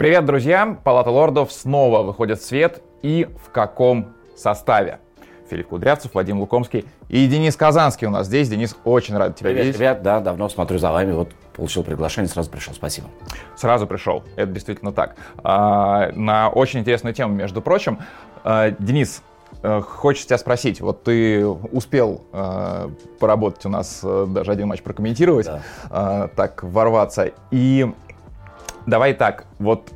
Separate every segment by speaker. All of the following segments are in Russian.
Speaker 1: Привет, друзья! Палата лордов снова выходит в свет и в каком составе? Филипп Кудрявцев, Вадим Лукомский и Денис Казанский у нас здесь. Денис, очень рад тебя
Speaker 2: Привет,
Speaker 1: видеть.
Speaker 2: ребят, да, давно смотрю за вами, вот получил приглашение, сразу пришел, спасибо.
Speaker 1: Сразу пришел, это действительно так. А, на очень интересную тему, между прочим. А, Денис, э, хочется тебя спросить, вот ты успел э, поработать у нас, э, даже один матч прокомментировать,
Speaker 2: Да.
Speaker 1: э, так ворваться, и давай так, вот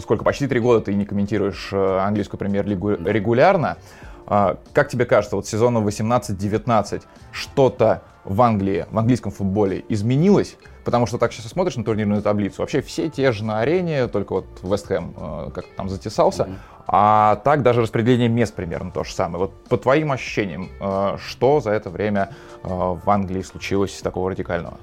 Speaker 1: сколько, почти три года ты не комментируешь э, английскую премьер-лигу регулярно, А, как тебе кажется, вот сезона 18-19 что-то в Англии, в английском футболе изменилось? Потому что так сейчас смотришь на турнирную таблицу, вообще все те же на арене, только вот Вест Хэм э, как-то там затесался, а так даже распределение мест примерно то же самое. Вот по твоим ощущениям, э, что за это время в Англии случилось такого радикального?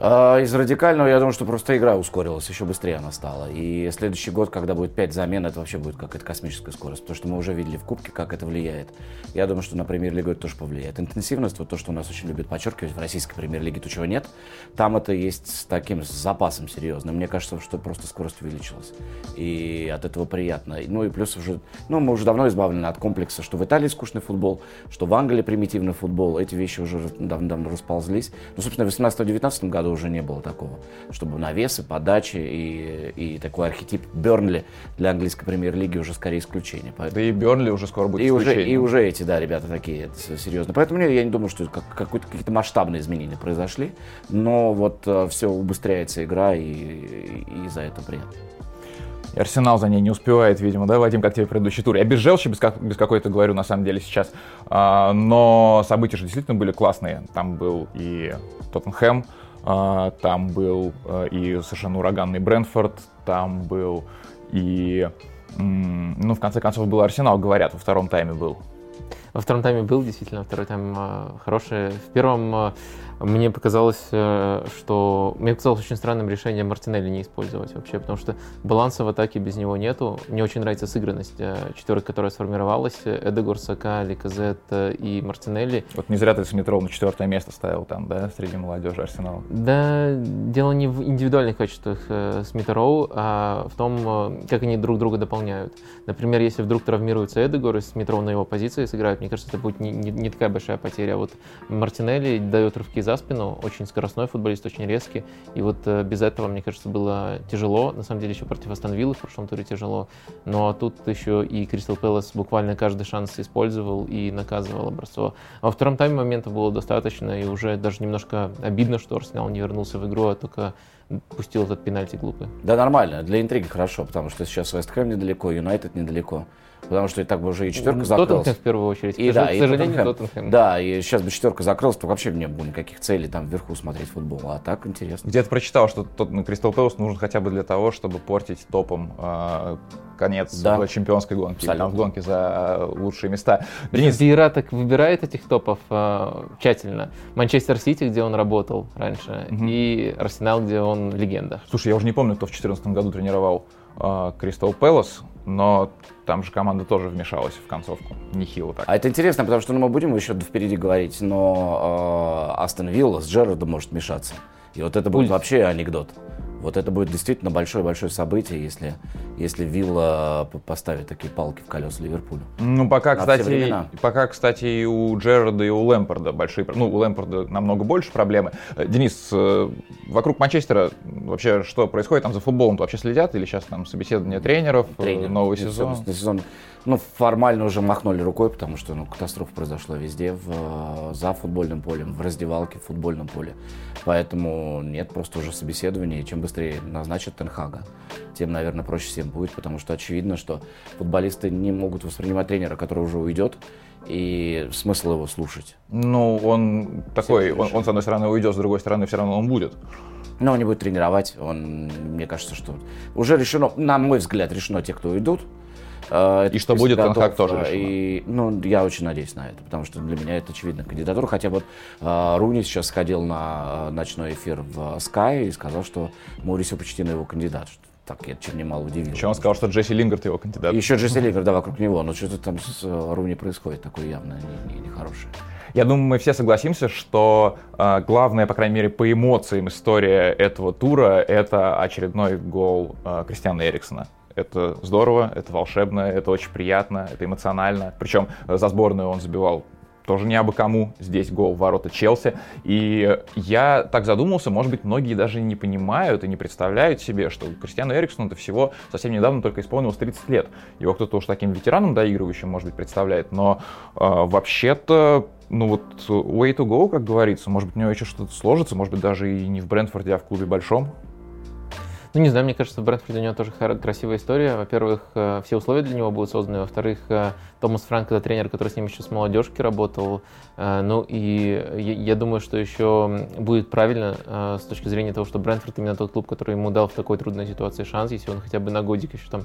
Speaker 2: А, Из радикального, я думаю, что просто игра ускорилась, еще быстрее она стала. И следующий год, когда будет 5 замен, это вообще будет какая-то космическая скорость, потому что мы уже видели в Кубке, как это влияет. Я думаю, что на премьер-лигу это тоже повлияет. Интенсивность, вот то, что у нас очень любят подчеркивать, в российской премьер-лиге то, чего нет, там это есть с таким с запасом серьезным. Мне кажется, что просто скорость увеличилась. И от этого приятно. Ну и плюс уже, ну мы уже давно избавлены от комплекса, что в Италии скучный футбол, что в Англии примитивный футбол. Эти вещи уже давно-давно расползлись. Ну, собственно, в 18-19 году уже не было такого, чтобы навесы, подачи и, и такой архетип Бернли для английской премьер-лиги уже скорее исключение.
Speaker 1: Да
Speaker 2: Поэтому...
Speaker 1: и Бернли уже скоро будет
Speaker 2: И уже, и уже эти, да, ребята такие это с- серьезно. Поэтому я не думаю, что как, какие-то масштабные изменения произошли. Но вот все убыстряется игра, и, и, и за это приятно.
Speaker 1: И Арсенал за ней не успевает, видимо, да, Вадим, как тебе в предыдущей туре. Я без желчи, без, как- без какой-то говорю, на самом деле, сейчас. А, но события же действительно были классные. Там был и Тоттенхэм, там был а, и совершенно ураганный Брентфорд, там был и... Ну, в конце концов, был Арсенал, говорят, во втором тайме был.
Speaker 3: Во втором тайме был действительно, второй тайм э, хороший. В первом э, мне показалось, э, что... Мне показалось очень странным решение Мартинелли не использовать вообще, потому что баланса в атаке без него нету. Мне очень нравится сыгранность э, четверок, которая сформировалась. Эдегор, Сака, Ликазет э, и Мартинелли.
Speaker 1: Вот не зря ты Смитров на четвертое место ставил там, да, среди молодежи Арсенала.
Speaker 3: Да, дело не в индивидуальных качествах э, Смита Роу, а в том, э, как они друг друга дополняют. Например, если вдруг травмируется Эдегор и Смит Роу на его позиции сыграют, мне кажется, это будет не, не- не такая большая потеря. А вот Мартинелли дает рывки за спину, очень скоростной футболист, очень резкий. И вот э, без этого, мне кажется, было тяжело. На самом деле еще против Астон Виллы в прошлом туре тяжело. Но тут еще и Кристал Пэлас буквально каждый шанс использовал и наказывал образцово. А во втором тайме моментов было достаточно, и уже даже немножко обидно, что Арсенал не вернулся в игру, а только пустил этот пенальти глупый.
Speaker 2: Да, нормально, для интриги хорошо, потому что сейчас Вест Хэм недалеко, Юнайтед недалеко. Потому что и так бы уже и четверка закрылась.
Speaker 3: Тоттенхэм в первую очередь.
Speaker 2: И
Speaker 3: к,
Speaker 2: да,
Speaker 3: к
Speaker 2: и
Speaker 3: сожалению,
Speaker 2: Тоттенхэм.
Speaker 3: Тоттенхэм.
Speaker 2: Да, и сейчас бы четверка закрылась, то вообще не было никаких целей там вверху смотреть футбол. А так интересно.
Speaker 1: Где-то прочитал, что тот на Кристал Пэлас нужен хотя бы для того, чтобы портить топом э, конец
Speaker 2: Да.
Speaker 1: в чемпионской гонке, или там в
Speaker 2: Абсолютно.
Speaker 1: гонке за э, лучшие места.
Speaker 3: Денис Вейра так выбирает этих топов э, тщательно. Манчестер Сити, где он работал раньше,
Speaker 1: Мгм.
Speaker 3: и Арсенал, где он легенда.
Speaker 1: слушай, я уже не помню, кто в 2014 году тренировал Кристал Пэлас, но там же команда тоже вмешалась в концовку. Нехило так.
Speaker 2: А это интересно, потому что ну, мы будем еще впереди говорить, но э, Астон Вилла с Джерардом может мешаться. И вот это будет
Speaker 3: Пульс.
Speaker 2: вообще анекдот. Вот это будет действительно большое-большое событие, если, если Вилла п- поставит такие палки в колеса Ливерпулю.
Speaker 1: Ну, пока,
Speaker 2: На
Speaker 1: кстати, пока, кстати, и у Джерарда, и у Лэмпорда большие... Ну, у Лэмпорда намного больше проблемы. Э, Денис, э, вокруг Манчестера вообще что происходит там за футболом? Вообще следят? Или сейчас там собеседование тренеров, э,
Speaker 2: Тренер.
Speaker 1: новый сезон?
Speaker 2: сезон. Ну, формально уже махнули рукой, потому что ну, катастрофа произошла везде, в, за футбольным полем, в раздевалке, в футбольном поле. Поэтому нет, просто уже собеседование. И чем быстрее назначат Тенхага, тем, наверное, проще всем будет, потому что очевидно, что футболисты не могут воспринимать тренера, который уже уйдет, и смысл его слушать.
Speaker 1: Ну, он такой, он, он, с одной стороны уйдет, с другой стороны все равно он будет.
Speaker 2: Но он не будет тренировать, он, мне кажется, что уже решено, на мой взгляд, решено те, кто уйдут. Э,
Speaker 1: И что будет,
Speaker 2: готов,
Speaker 1: тоже
Speaker 2: э, И, ну, я очень надеюсь на это, потому что для меня это очевидная кандидатура. Хотя вот э, Руни сейчас сходил на ночной эфир в Sky и сказал, что Маурисио почти на его кандидат. Что так я чем немало удивил.
Speaker 1: Еще он сказал, что Джесси Лингард его кандидат.
Speaker 2: Еще Джесси Лингард, да, вокруг него. Но что-то там с Руни происходит такое явно нехорошее. Не, не
Speaker 1: я думаю, мы все согласимся, что э, главное, по крайней мере, по эмоциям история этого тура — это очередной гол э, Кристиана Эриксона. Это здорово, это волшебно, это очень приятно, это эмоционально. Причем за сборную он забивал тоже не абы кому. Здесь гол в ворота Челси. И я так задумался, может быть, многие даже не понимают и не представляют себе, что Кристиану Эриксону это всего совсем недавно только исполнилось 30 лет. Его кто-то уж таким ветераном доигрывающим, может быть, представляет. Но э, вообще-то ну вот way to go, как говорится. Может быть, у него еще что-то сложится, может быть, даже и не в Брентфорде, а в клубе большом.
Speaker 3: Ну, не знаю, мне кажется, в Брэнфорде у него тоже красивая история. Во-первых, э, все условия для него будут созданы. Во-вторых, э, Томас Франк это тренер, который с ним еще с молодежки работал. Э, ну и я думаю, что еще будет правильно с точки зрения того, что Брэнфорд именно тот клуб, который ему дал в такой трудной ситуации шанс, если он хотя бы на годик еще там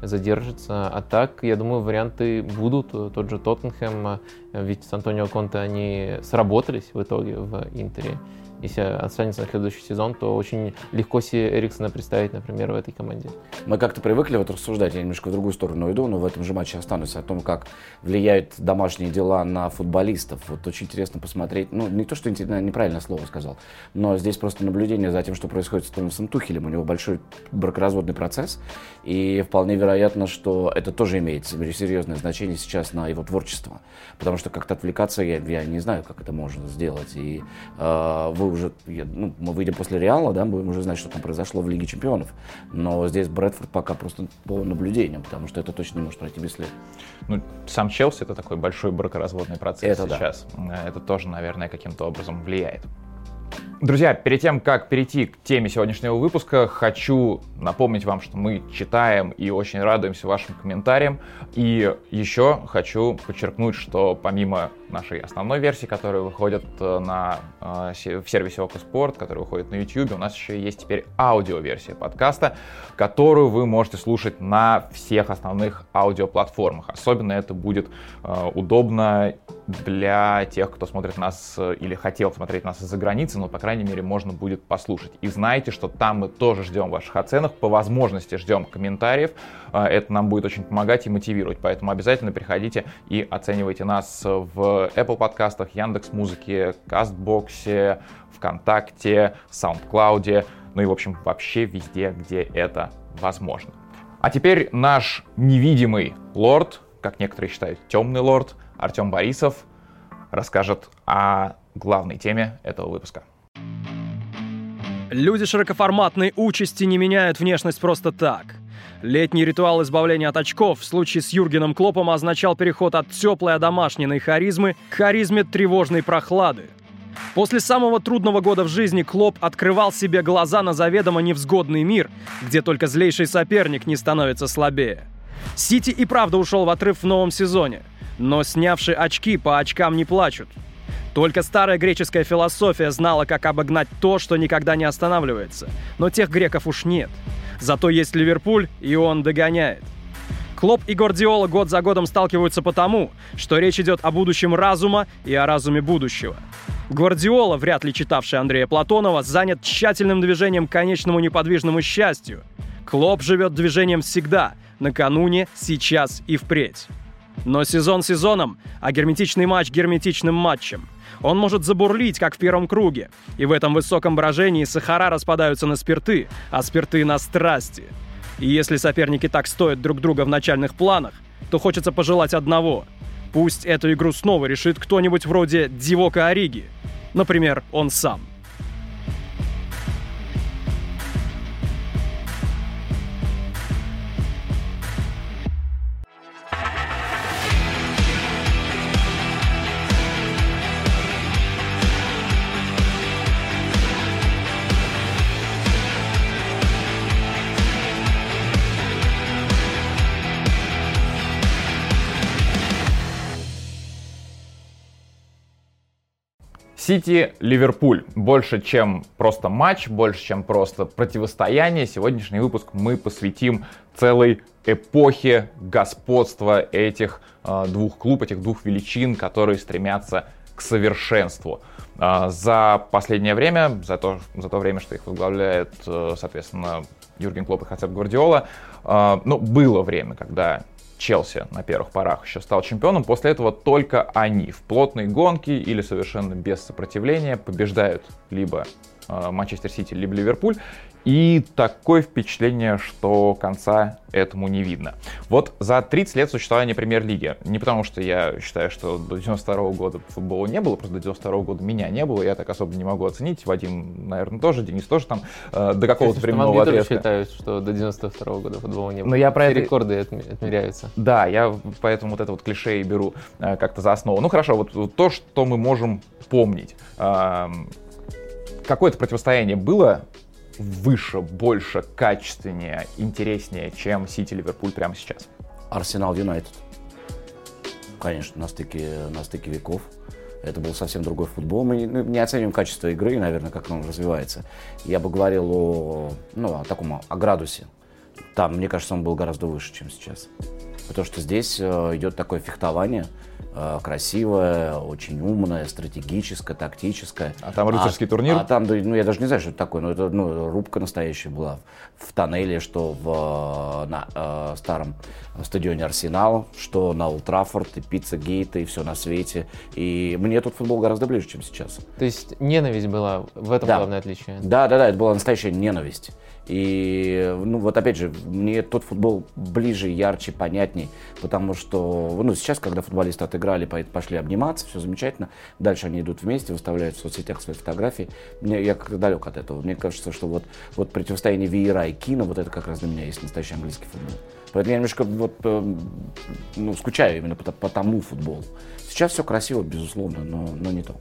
Speaker 3: задержится. А так, я думаю, варианты будут. Тот же Тоттенхэм, ведь с Антонио Конте они сработались в итоге в Интере если останется на следующий сезон, то очень легко себе Эриксона представить, например, в этой команде.
Speaker 2: Мы как-то привыкли вот рассуждать, я немножко в другую сторону иду, но в этом же матче останусь, о том, как влияют домашние дела на футболистов. Вот очень интересно посмотреть, ну, не то, что неправильное слово сказал, но здесь просто наблюдение за тем, что происходит с Томасом Тухелем. У него большой бракоразводный процесс, и вполне вероятно, что это тоже имеет серьезное значение сейчас на его творчество. Потому что как-то отвлекаться, я, я не знаю, как это можно сделать. И э, вы уже, ну, мы выйдем после Реала, да, будем уже знать, что там произошло в Лиге Чемпионов. Но здесь Брэдфорд пока просто по наблюдениям, потому что это точно не может пройти без след.
Speaker 1: Ну, сам Челси это такой большой бракоразводный процесс это сейчас. Да. Это тоже, наверное, каким-то образом влияет. Друзья, перед тем, как перейти к теме сегодняшнего выпуска, хочу напомнить вам, что мы читаем и очень радуемся вашим комментариям. И еще хочу подчеркнуть, что помимо нашей основной версии, которая выходит э, на, э, в сервисе Окоспорт, которая выходит на YouTube, у нас еще есть теперь аудиоверсия подкаста, которую вы можете слушать на всех основных аудиоплатформах. Особенно это будет э, удобно для тех, кто смотрит нас или хотел смотреть нас из-за границы, но, по крайней мере, можно будет послушать. И знайте, что там мы тоже ждем ваших оценок, по возможности ждем комментариев. А, это нам будет очень помогать и мотивировать, поэтому обязательно приходите и оценивайте нас в Apple подкастах, Яндекс Музыке, Кастбоксе, ВКонтакте, SoundCloud, ну и, в общем, вообще везде, где это возможно. А теперь наш невидимый лорд, как некоторые считают, темный лорд, Артем Борисов, расскажет о главной теме этого выпуска.
Speaker 4: Люди широкоформатной участи не меняют внешность просто так. Летний ритуал избавления от очков в случае с Юргеном Клопом означал переход от теплой одомашненной харизмы к харизме тревожной прохлады. После самого трудного года в жизни Клоп открывал себе глаза на заведомо невзгодный мир, где только злейший соперник не становится слабее. Сити и правда ушел в отрыв в новом сезоне, но снявшие очки по очкам не плачут – только старая греческая философия знала, как обогнать то, что никогда не останавливается. Но тех греков уж нет. Зато есть Ливерпуль, и он догоняет. Клоп и Гордиола год за годом сталкиваются потому, что речь идет о будущем разума и о разуме будущего. Гвардиола, вряд ли читавший Андрея Платонова, занят тщательным движением к конечному неподвижному счастью. Клоп живет движением всегда, накануне, сейчас и впредь. Но сезон сезоном, а герметичный матч герметичным матчем. Он может забурлить, как в первом круге. И в этом высоком брожении сахара распадаются на спирты, а спирты на страсти. И если соперники так стоят друг друга в начальных планах, то хочется пожелать одного. Пусть эту игру снова решит кто-нибудь вроде Дивока Ориги. Например, он сам.
Speaker 1: Сити-Ливерпуль. Больше, чем просто матч, больше, чем просто противостояние. Сегодняшний выпуск мы посвятим целой эпохе господства этих э, двух клуб, этих двух величин, которые стремятся к совершенству. А, за последнее время, за то, за то время, что их возглавляет, э, соответственно, Юрген Клоп и Хацеп Гвардиола, а, ну, было время, когда Челси на первых порах еще стал чемпионом. После этого только они в плотной гонке или совершенно без сопротивления побеждают либо а, Манчестер Сити, либо Ливерпуль. И такое впечатление, что конца этому не видно. Вот за 30 лет существования премьер-лиги, не потому что я считаю, что до 92 -го года футбола не было, просто до 92 -го года меня не было, я так особо не могу оценить. Вадим, наверное, тоже, Денис тоже там э, до какого-то временного отрезка.
Speaker 3: считают, что до 92 -го года футбола не было.
Speaker 1: Но я про
Speaker 3: это... рекорды отмеряются.
Speaker 1: Да, я поэтому вот это вот клише и беру э, как-то за основу. Ну хорошо, вот, вот то, что мы можем помнить. Э, какое-то противостояние было выше, больше, качественнее, интереснее, чем Сити Ливерпуль прямо сейчас?
Speaker 2: Арсенал Юнайтед. Конечно, на стыке, на стыке веков. Это был совсем другой футбол. Мы не, ну, не оцениваем качество игры, наверное, как он развивается. Я бы говорил о, ну, о таком, о градусе. Там, мне кажется, он был гораздо выше, чем сейчас. Потому что здесь э, идет такое фехтование – красивая, очень умная, стратегическая, тактическая.
Speaker 1: А там рыцарский а, турнир?
Speaker 2: А там, ну я даже не знаю, что это такое, но это ну, рубка настоящая была в тоннеле, что в э, на, э, старом стадионе Арсенал, что на Ултрафорд, и Пицца Гейт, и все на свете. И мне тут футбол гораздо ближе, чем сейчас.
Speaker 3: То есть ненависть была, в этом да. главное отличие?
Speaker 2: Да, да, да, это была настоящая ненависть. И, ну, вот опять же, мне тот футбол ближе, ярче, понятней, потому что, ну, сейчас, когда футболисты отыграли, пошли обниматься, все замечательно, дальше они идут вместе, выставляют в соцсетях свои фотографии, мне, я как далек от этого, мне кажется, что вот, вот противостояние Виера и Кина, вот это как раз для меня есть настоящий английский футбол. Поэтому я немножко вот, э, ну, скучаю именно по, по тому футболу. Сейчас все красиво, безусловно, но, но не то.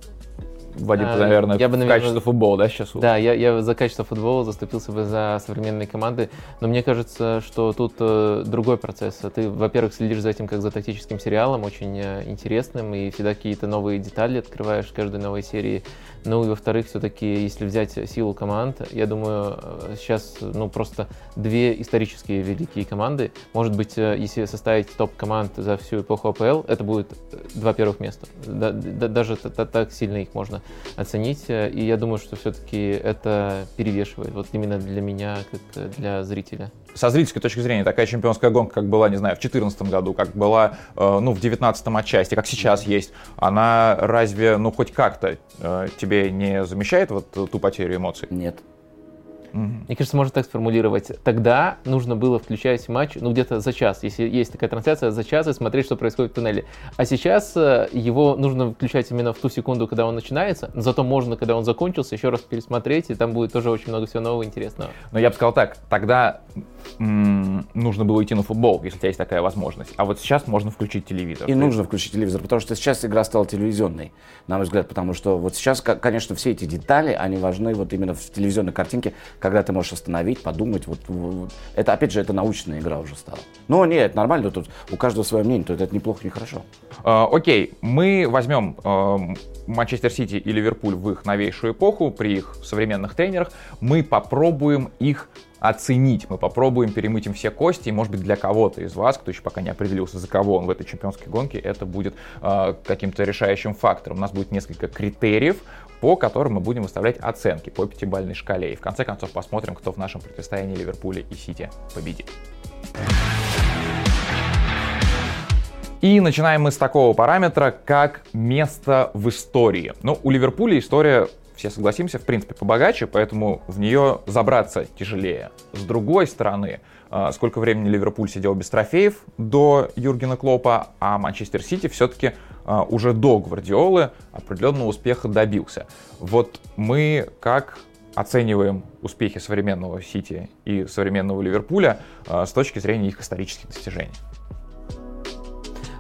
Speaker 1: Вадим, а, наверное, я бы, наверное, качество футбола, да, сейчас?
Speaker 3: Да, я, я за качество футбола заступился бы за современные команды, но мне кажется, что тут э, другой процесс. Ты, во-первых, следишь за этим как за тактическим сериалом, очень э, интересным, и всегда какие-то новые детали открываешь в каждой новой серии. Ну и во-вторых, все-таки, если взять силу команд, я думаю, э, сейчас ну, просто две исторические великие команды. Может быть, э, если составить топ команд за всю эпоху АПЛ, это будет э, два первых места. Да, да, даже так сильно их можно оценить. И я думаю, что все-таки это перевешивает. Вот именно для меня, как для зрителя
Speaker 1: со зрительской точки зрения такая чемпионская гонка, как была, не знаю, в 2014 году, как была, э, ну, в 2019 отчасти, как сейчас есть, она разве, ну, хоть как-то э, тебе не замещает вот ту потерю эмоций?
Speaker 2: Нет.
Speaker 3: Мне кажется, можно так сформулировать. Тогда нужно было включать матч, ну, где-то за час, если есть такая трансляция, за час и смотреть, что происходит в туннеле. А сейчас э, его нужно включать именно в ту секунду, когда он начинается, зато можно, когда он закончился, еще раз пересмотреть, и там будет тоже очень много всего нового интересного.
Speaker 1: Но я бы сказал так, тогда нужно было идти на футбол, если у тебя есть такая возможность. А вот сейчас можно включить телевизор.
Speaker 2: И нужно включить телевизор, потому что сейчас игра стала телевизионной, на мой взгляд, потому что вот сейчас, конечно, все эти детали, они важны вот именно в телевизионной картинке, когда ты можешь остановить, подумать. Вот, вот это, опять же, это научная игра уже стала. Но нет, нормально, тут у каждого свое мнение, тут это неплохо, не хорошо.
Speaker 1: Uh, окей, мы возьмем uh, Манчестер Сити и Ливерпуль в их новейшую эпоху, при их современных тренерах, мы попробуем их оценить. Мы попробуем перемыть им все кости, и, может быть, для кого-то из вас, кто еще пока не определился, за кого он в этой чемпионской гонке, это будет э, каким-то решающим фактором. У нас будет несколько критериев, по которым мы будем выставлять оценки по пятибалльной шкале. И в конце концов посмотрим, кто в нашем противостоянии Ливерпуля и Сити победит. И начинаем мы с такого параметра, как место в истории. Ну, у Ливерпуля история все согласимся, в принципе, побогаче, поэтому в нее забраться тяжелее. С другой стороны, а, сколько времени Ливерпуль сидел без трофеев до Юргена Клопа, а Манчестер Сити все-таки а, уже до Гвардиолы определенного успеха добился. Вот мы как оцениваем успехи современного Сити и современного Ливерпуля а, с точки зрения их исторических достижений?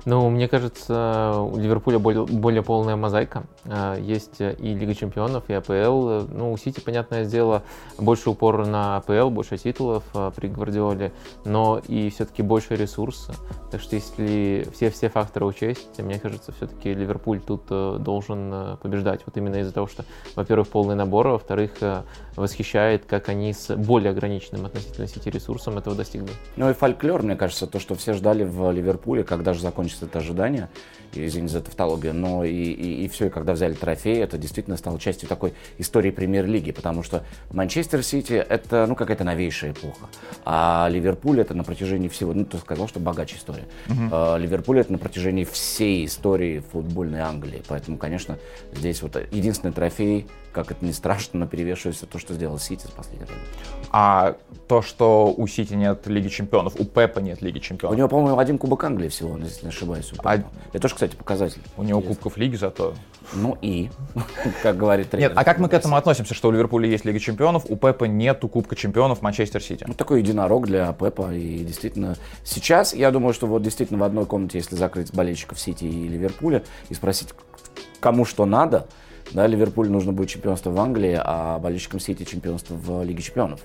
Speaker 3: Ну, мне кажется, у Ливерпуля более, более полная мозаика. А, есть и Лига Чемпионов, и АПЛ. Ну, у Сити, понятное дело, больше упор на АПЛ, больше титулов при Гвардиоле, но и все-таки больше ресурса. Так что если все, все факторы учесть, мне кажется, все-таки Ливерпуль тут э, должен э, побеждать. Вот именно из-за того, что, во-первых, полный набор, а во-вторых, э, восхищает, как они с более ограниченным относительно Сити ресурсом этого достигли.
Speaker 2: Ну и фольклор, мне кажется, то, что все ждали в Ливерпуле, когда же закончится значит это ожидание извините за тавтологию, но и, и, и все, и когда взяли трофей, это действительно стало частью такой истории премьер-лиги, потому что Манчестер Сити это, ну, какая-то новейшая эпоха, а Ливерпуль это на протяжении всего, ну, ты сказал, что богачая история. Uh-huh. Ливерпуль это на протяжении всей истории футбольной Англии, поэтому, конечно, здесь вот единственный трофей, как это не страшно, но перевешивается то, что сделал Сити за последнее время.
Speaker 1: А то, что у Сити нет Лиги Чемпионов, у Пепа нет Лиги Чемпионов.
Speaker 2: У него, по-моему, один Кубок Англии всего, если не ошибаюсь. У а... Это тоже, кстати, показатель.
Speaker 1: У него Интересно. Кубков Лиги зато.
Speaker 2: Ну и, как говорит тренер.
Speaker 1: Нет, а как мы к этому относимся, что у Ливерпуля есть Лига Чемпионов, у Пепа нету Кубка Чемпионов Манчестер Сити?
Speaker 2: Ну, такой единорог для Пепа. И действительно, сейчас я думаю, что вот действительно в одной комнате, если закрыть болельщиков Сити и Ливерпуля и спросить, кому что надо, да, Ливерпуль нужно будет чемпионство в Англии, а болельщикам Сити чемпионство в Лиге чемпионов.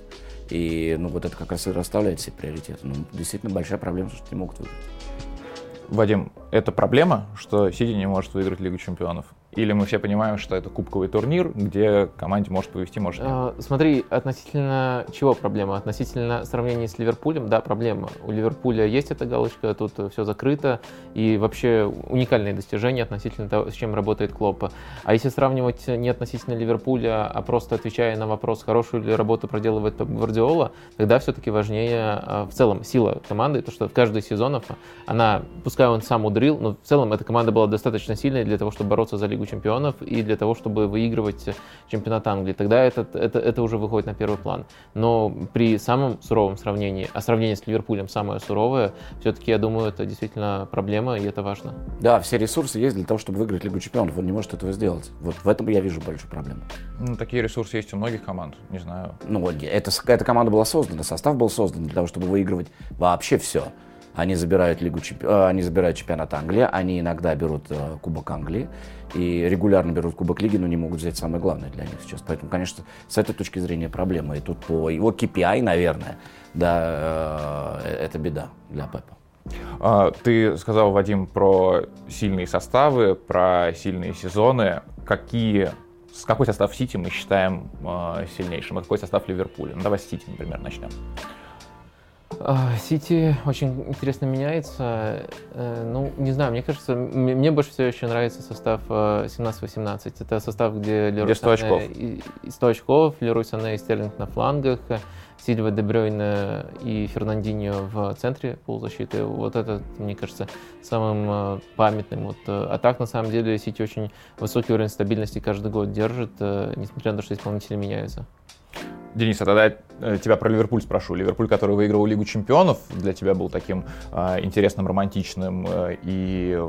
Speaker 2: И ну, вот это как раз и расставляет все приоритеты. Ну, действительно большая проблема, что не могут выиграть.
Speaker 1: Вадим, это проблема, что Сити не может выиграть Лигу чемпионов? Или мы все понимаем, что это кубковый турнир, где команде может повести, может нет?
Speaker 3: А, смотри, относительно чего проблема? Относительно сравнения с Ливерпулем, да, проблема. У Ливерпуля есть эта галочка, тут все закрыто, и вообще уникальные достижения относительно того, с чем работает Клоппа. А если сравнивать не относительно Ливерпуля, а просто отвечая на вопрос, хорошую ли работу проделывает Пеп Гвардиола, тогда все-таки важнее а, в целом сила команды, то, что в каждый сезонов она, пускай он сам удрил, но в целом эта команда была достаточно сильной для того, чтобы бороться за Лигу Лигу чемпионов и для того, чтобы выигрывать чемпионат Англии. Тогда это, это, это уже выходит на первый план. Но при самом суровом сравнении, а сравнение с Ливерпулем самое суровое, все-таки, я думаю, это действительно проблема, и это важно.
Speaker 2: Да, все ресурсы есть для того, чтобы выиграть Лигу чемпионов. Он не может этого сделать. Вот в этом я вижу большую проблему.
Speaker 1: Ну, такие ресурсы есть у многих команд, не знаю.
Speaker 2: Ну, это, эта команда была создана, состав был создан для того, чтобы выигрывать вообще все. Они забирают, Лигу чемпи... Э, они забирают чемпионат Англии, они иногда берут э, Кубок Англии и регулярно берут Кубок Лиги, но не могут взять самое главное для них сейчас. Поэтому, конечно, с этой точки зрения проблема. И тут по его KPI, наверное, да, э, это беда для Пепа.
Speaker 1: А, ты сказал, Вадим, про сильные составы, про сильные сезоны. Какие, с какой состав Сити мы считаем сильнейшим, а какой состав Ливерпуля? Ну, давай с Сити, например, начнем.
Speaker 3: А, Сити очень интересно меняется. Э, ну, не знаю, мне кажется, мне больше всего еще нравится состав 17-18. Э, Это состав, где
Speaker 1: Леруй 100 очков.
Speaker 3: И 100 очков, Леруй Сане и Стерлинг на флангах, Сильва Дебрёйна и Фернандинho в центре полузащиты. Вот это, мне кажется, самым э, памятным. Вот. А так, на самом деле, Сити очень высокий уровень стабильности каждый год держит, несмотря на то, что исполнители меняются.
Speaker 1: Денис, а тогда э, тебя про Ливерпуль спрошу. Ливерпуль, который выиграл Лигу чемпионов, для тебя был таким э, интересным, романтичным э, и,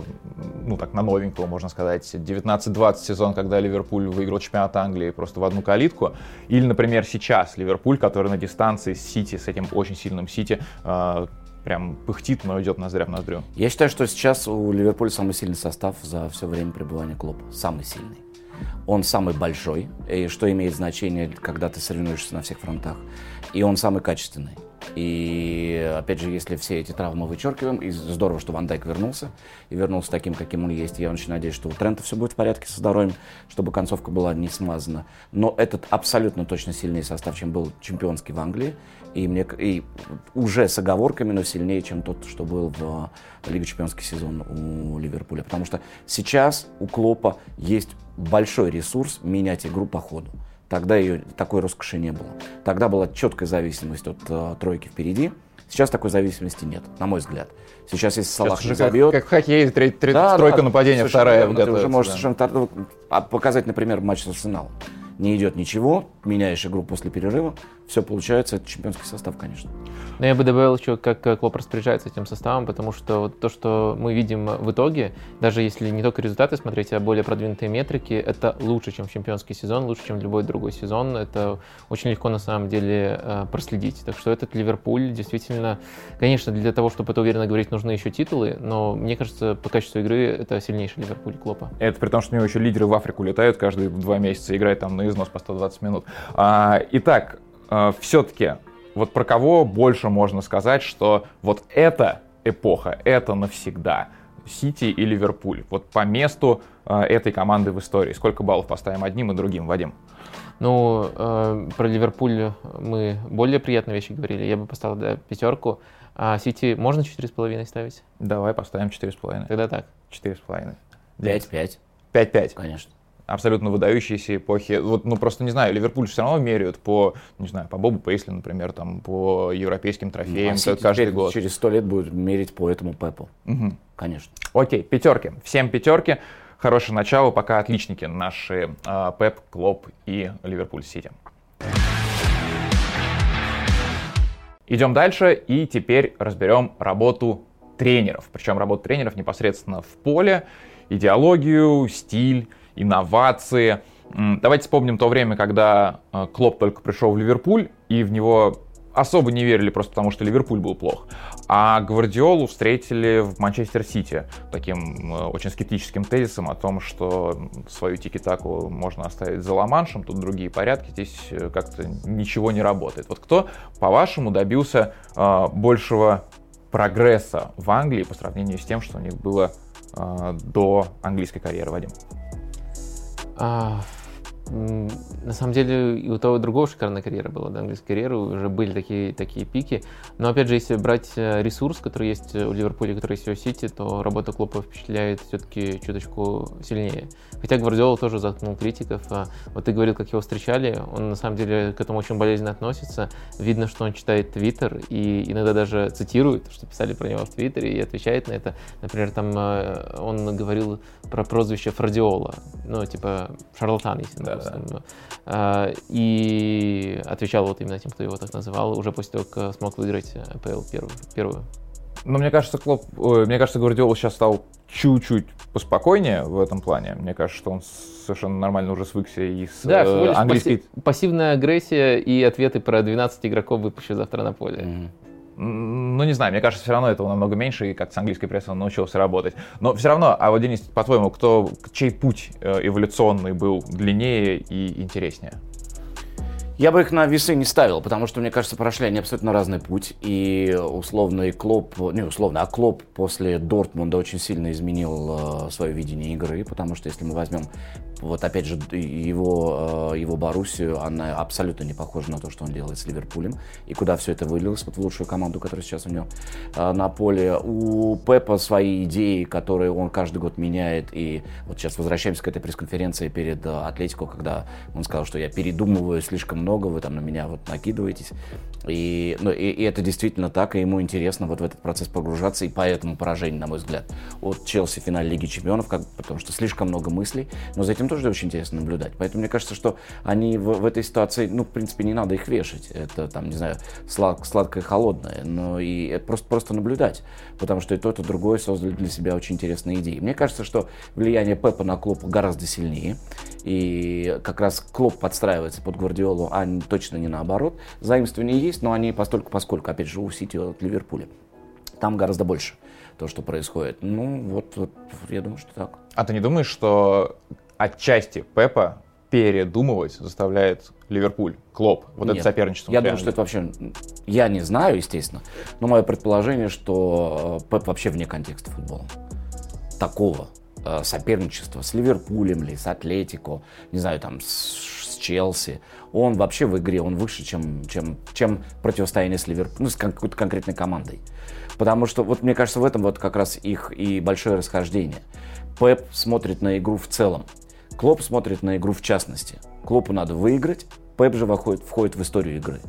Speaker 1: ну так, на новенького, можно сказать, 19-20 сезон, когда Ливерпуль выиграл чемпионат Англии просто в одну калитку. Или, например, сейчас Ливерпуль, который на дистанции с Сити, с этим очень сильным Сити, э, прям пыхтит, но идет ноздря в ноздрю.
Speaker 2: Я считаю, что сейчас у Ливерпуля самый сильный состав за все время пребывания клуба. Самый сильный. Он самый большой, и что имеет значение, когда ты соревнуешься на всех фронтах. И он самый качественный. И опять же, если все эти травмы вычеркиваем, и здорово, что Ван Дайк вернулся, и вернулся таким, каким он есть. Я очень надеюсь, что у Трента все будет в порядке со здоровьем, чтобы концовка была не смазана. Но этот абсолютно точно сильнее состав, чем был чемпионский в Англии. И, мне, и уже с оговорками, но сильнее, чем тот, что был в Лиге чемпионский сезон у Ливерпуля. Потому что сейчас у Клопа есть большой ресурс менять игру по ходу. Тогда ее такой роскоши не было. Тогда была четкая зависимость от э, тройки впереди. Сейчас такой зависимости нет, на мой взгляд. Сейчас если Салах не забьет...
Speaker 1: Как, как в хоккее, треть, треть, да, тройка да, нападения, вторая
Speaker 2: Ты уже можешь да. совершенно показать, например, матч с Арсеналом не идет ничего, меняешь игру после перерыва, все получается, это чемпионский состав, конечно.
Speaker 3: Но я бы добавил еще, как Клоп распоряжается этим составом, потому что вот то, что мы видим в итоге, даже если не только результаты смотреть, а более продвинутые метрики, это лучше, чем чемпионский сезон, лучше, чем любой другой сезон. Это очень легко на самом деле э, проследить. Так что этот Ливерпуль действительно, конечно, для того, чтобы это уверенно говорить, нужны еще титулы, но мне кажется, по качеству игры это сильнейший Ливерпуль Клопа.
Speaker 1: Это при том, что у него еще лидеры в Африку летают каждые два месяца, играют там на износ по 120 минут. А, итак, а, все-таки вот про кого больше можно сказать, что вот эта эпоха, это навсегда. Сити и Ливерпуль. Вот по месту э, этой команды в истории. Сколько баллов поставим одним и другим, Вадим?
Speaker 3: Ну, э, про Ливерпуль мы более приятные вещи говорили. Я бы поставил да, пятерку. А Сити можно 4,5 ставить?
Speaker 1: Давай поставим 4,5.
Speaker 3: Тогда так.
Speaker 1: 4,5.
Speaker 2: 5-5.
Speaker 1: 5-5.
Speaker 2: Конечно.
Speaker 1: Абсолютно выдающиеся эпохи. Вот, ну, просто не знаю, Ливерпуль все равно меряют по, не знаю, по Бобу Пейсли, например, там, по европейским трофеям
Speaker 2: А Сити
Speaker 1: каждый год.
Speaker 2: Через сто лет будут мерить по этому Пепу.
Speaker 1: Мгм.
Speaker 2: Конечно.
Speaker 1: Окей, пятерки. Всем пятерки. Хорошее начало, пока отличники наши э, Пеп, Клоп и Ливерпуль Сити. Идем дальше и теперь разберем работу тренеров. Причем работу тренеров непосредственно в поле, идеологию, стиль, инновации. Давайте вспомним то время, когда э, Клоп только пришел в Ливерпуль, и в него особо не верили просто потому, что Ливерпуль был плох. А Гвардиолу встретили в Манчестер Сити таким э, очень скептическим тезисом о том, что свою тики-таку можно оставить за Ла-Маншем, тут другие порядки, здесь э, как-то ничего не работает. Вот кто, по-вашему, добился э, большего прогресса в Англии по сравнению с тем, что у них было э, до английской карьеры, Вадим?
Speaker 3: А, м, на самом деле и у того и другого шикарная карьера была, да, английская карьера, уже были такие, такие пики. Но опять же, если брать э, ресурс, который есть у Ливерпуля, который есть у Сити, то работа Клопа впечатляет все-таки чуточку сильнее. Хотя Гвардиола тоже заткнул критиков. а Вот ты говорил, как его встречали, он на самом деле к этому очень болезненно относится. Видно, что он читает Твиттер и иногда даже цитирует, что писали про него в Твиттере, и отвечает на это. Например, там э, он говорил про прозвище Фрадиола, ну, типа шарлатан, если на Русском. А, И отвечал вот именно тем, кто его так называл, уже после того, как смог выиграть АПЛ первую. первую.
Speaker 1: Но мне кажется, Клоп, мне кажется, Гвардиола сейчас стал чуть-чуть поспокойнее в этом плане. Мне кажется, что он совершенно нормально уже свыкся и с
Speaker 3: Да,
Speaker 1: э, английской...
Speaker 3: пасси- пассивная агрессия и ответы про 12 игроков выпущу завтра на поле.
Speaker 2: Мгм.
Speaker 1: Ну, не знаю, мне кажется, все равно этого намного меньше, и как с английской прессой он научился работать. Но все равно, а вот, Денис, по-твоему, кто, чей путь э, эволюционный был длиннее и интереснее?
Speaker 2: Я бы их на весы не ставил, потому что, мне кажется, прошли они абсолютно разный путь. И условный Клоп, не условно, а Клоп после Дортмунда очень сильно изменил э, свое видение игры, потому что если мы возьмем, вот опять же, его, э, его Боруссию, она абсолютно не похожа на то, что он делает с Ливерпулем, и куда все это вылилось, вот в лучшую команду, которая сейчас у него э, на поле. У Пепа свои идеи, которые он каждый год меняет, и вот сейчас возвращаемся к этой пресс-конференции перед э, Атлетико, когда он сказал, что я передумываю слишком много, вы там на меня вот накидываетесь. И, ну, и, и это действительно так, и ему интересно вот в этот процесс погружаться, и поэтому поражение, на мой взгляд, от Челси в финале Лиги Чемпионов, как, потому что слишком много мыслей, но за этим тоже очень интересно наблюдать. Поэтому мне кажется, что они в, в этой ситуации, ну, в принципе, не надо их вешать. Это, там, не знаю, слад, сладкое холодное, но и просто, просто наблюдать, потому что и то, и то, другое создали для себя очень интересные идеи. Мне кажется, что влияние Пепа на Клопа гораздо сильнее, и как раз Клоп подстраивается под Гвардиолу, а точно не наоборот. Заимствования есть, но они постольку, поскольку, опять же, у Сити от Ливерпуля. Там гораздо больше то, что происходит. Ну, вот, вот я думаю, что так.
Speaker 1: А ты не думаешь, что отчасти Пепа передумывать заставляет Ливерпуль, Клоп, вот это
Speaker 2: Нет.
Speaker 1: соперничество?
Speaker 2: Я думаю, что это вообще... Я не знаю, естественно, но мое предположение, что э, Пеп вообще вне контекста футбола. Такого э, соперничества с Ливерпулем или с Атлетико, не знаю, там, с, с Челси. Он вообще в игре, он выше, чем, чем, чем противостояние с Ливерпулем, ну, с какой-то конкретной командой. Потому что, вот мне кажется, в этом вот как раз их и большое расхождение. Пеп смотрит на игру в целом. Клоп смотрит на игру в частности. Клопу надо выиграть, Пеп же входит, входит в историю игры.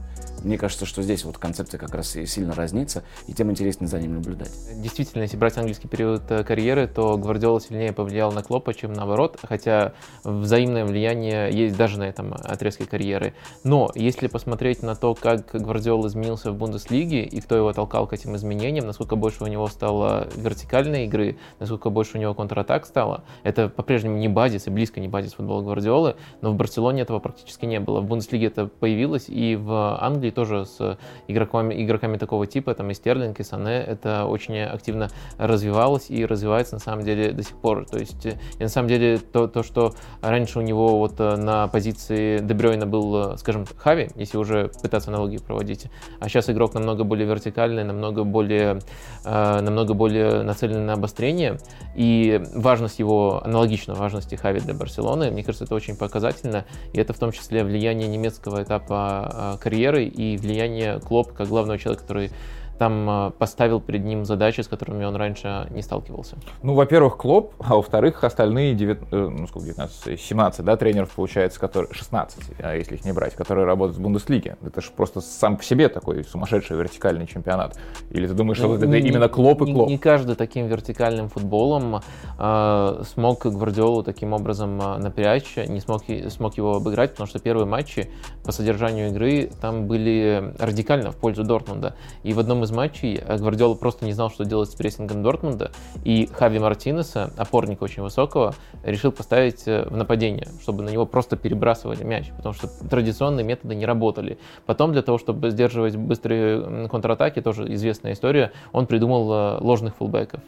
Speaker 2: Мне кажется, что здесь вот концепция как раз и сильно разнится, и тем интереснее за ним наблюдать.
Speaker 3: Действительно, если брать английский период э, карьеры, то Гвардиола сильнее повлиял на Клопа, чем наоборот, хотя взаимное влияние есть даже на этом отрезке карьеры. Но если посмотреть на то, как Гвардиола изменился в Бундеслиге и кто его толкал к этим изменениям, насколько больше у него стало вертикальной игры, насколько больше у него контратак стало, это по-прежнему не базис и близко не базис футбола Гвардиолы, но в Барселоне этого практически не было. В Бундеслиге это появилось, и в Англии тоже с игроками, игроками такого типа, там и Стерлинг, и Сане, это очень активно развивалось и развивается на самом деле до сих пор. То есть, и на самом деле то, то что раньше у него вот на позиции Дебрёйна был, скажем, Хави, если уже пытаться аналогии проводить, а сейчас игрок намного более вертикальный, намного более, намного более нацеленный на обострение, и важность его аналогично важности Хави для Барселоны, мне кажется, это очень показательно, и это в том числе влияние немецкого этапа карьеры влияние Клоп как главного человека, который там а, поставил перед ним задачи, с которыми он раньше не сталкивался?
Speaker 1: Ну, во-первых, Клоп, а во-вторых, остальные 9, э, ну, сколько, 19, 17, да, тренеров, получается, которые, 16, а если их не брать, которые работают в Бундеслиге. Это же просто сам по себе такой сумасшедший вертикальный чемпионат. Или ты думаешь, ну, что не, это именно Клоп и Клоп?
Speaker 3: Не, не каждый таким вертикальным футболом э, смог Гвардиолу таким образом напрячь, не смог, смог его обыграть, потому что первые матчи по содержанию игры там были радикально в пользу Дортмунда. И в одном из матчей Гвардиола просто не знал, что делать с прессингом Дортмунда, и Хави Мартинеса, опорника очень высокого, решил поставить э, в нападение, чтобы на него просто перебрасывали мяч, потому что традиционные методы не работали. Потом для того, чтобы сдерживать быстрые контратаки, тоже известная история, он придумал э, ложных фулбеков.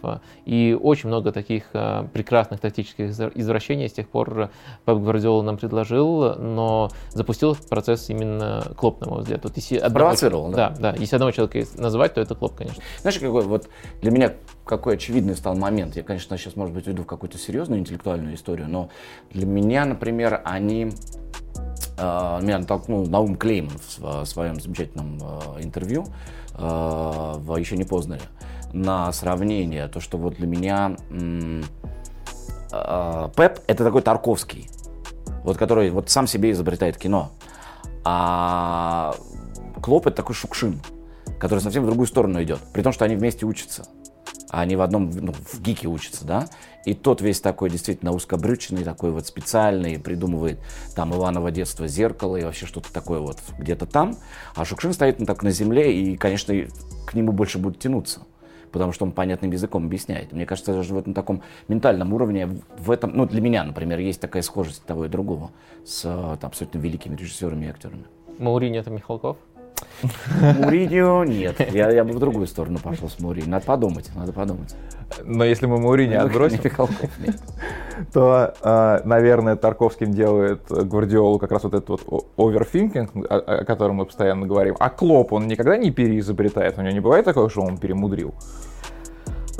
Speaker 3: И очень много таких э, прекрасных тактических извращений с тех пор Пеп Гвардиола нам предложил, но запустил процесс именно Клоп, на мой взгляд. Вот
Speaker 2: если одного, да?
Speaker 3: Да, да. Если одного человека называть, то это Клоп, конечно.
Speaker 2: Знаешь, какой вот для меня какой очевидный стал момент. Я, конечно, сейчас, может быть, уйду в какую-то серьезную интеллектуальную историю, но для меня, например, они Uh, меня натолкнул Наум Клейм в своем замечательном uh, интервью uh, в «Еще не поздно» на сравнение, то, что вот для меня Пеп — это такой Тарковский, вот который вот сам себе изобретает кино, а Клоп — это такой Шукшин, который совсем в другую сторону идет, при том, что они вместе учатся а они в одном, ну, в ГИКе учатся, да, и тот весь такой действительно узкобрючный, такой вот специальный, придумывает там Иваново детство, зеркало и вообще что-то такое вот где-то там, а Шукшин стоит ну, так на земле, и, конечно, к нему больше будет тянуться потому что он понятным языком объясняет. Мне кажется, даже вот на таком ментальном уровне, в этом, ну, для меня, например, есть такая схожесть того и другого с там, абсолютно великими режиссерами и актерами.
Speaker 3: Маурини это Михалков?
Speaker 2: Муриньо нет. Я, я бы в другую сторону пошел с Муриньо. Надо подумать, надо подумать.
Speaker 1: Но если мы Муриньо отбросим, то, а, наверное, Тарковским делает Гвардиолу как раз вот этот вот оверфинкинг, о котором мы постоянно говорим. А Клоп, он никогда не переизобретает? У него не бывает такого, что он перемудрил?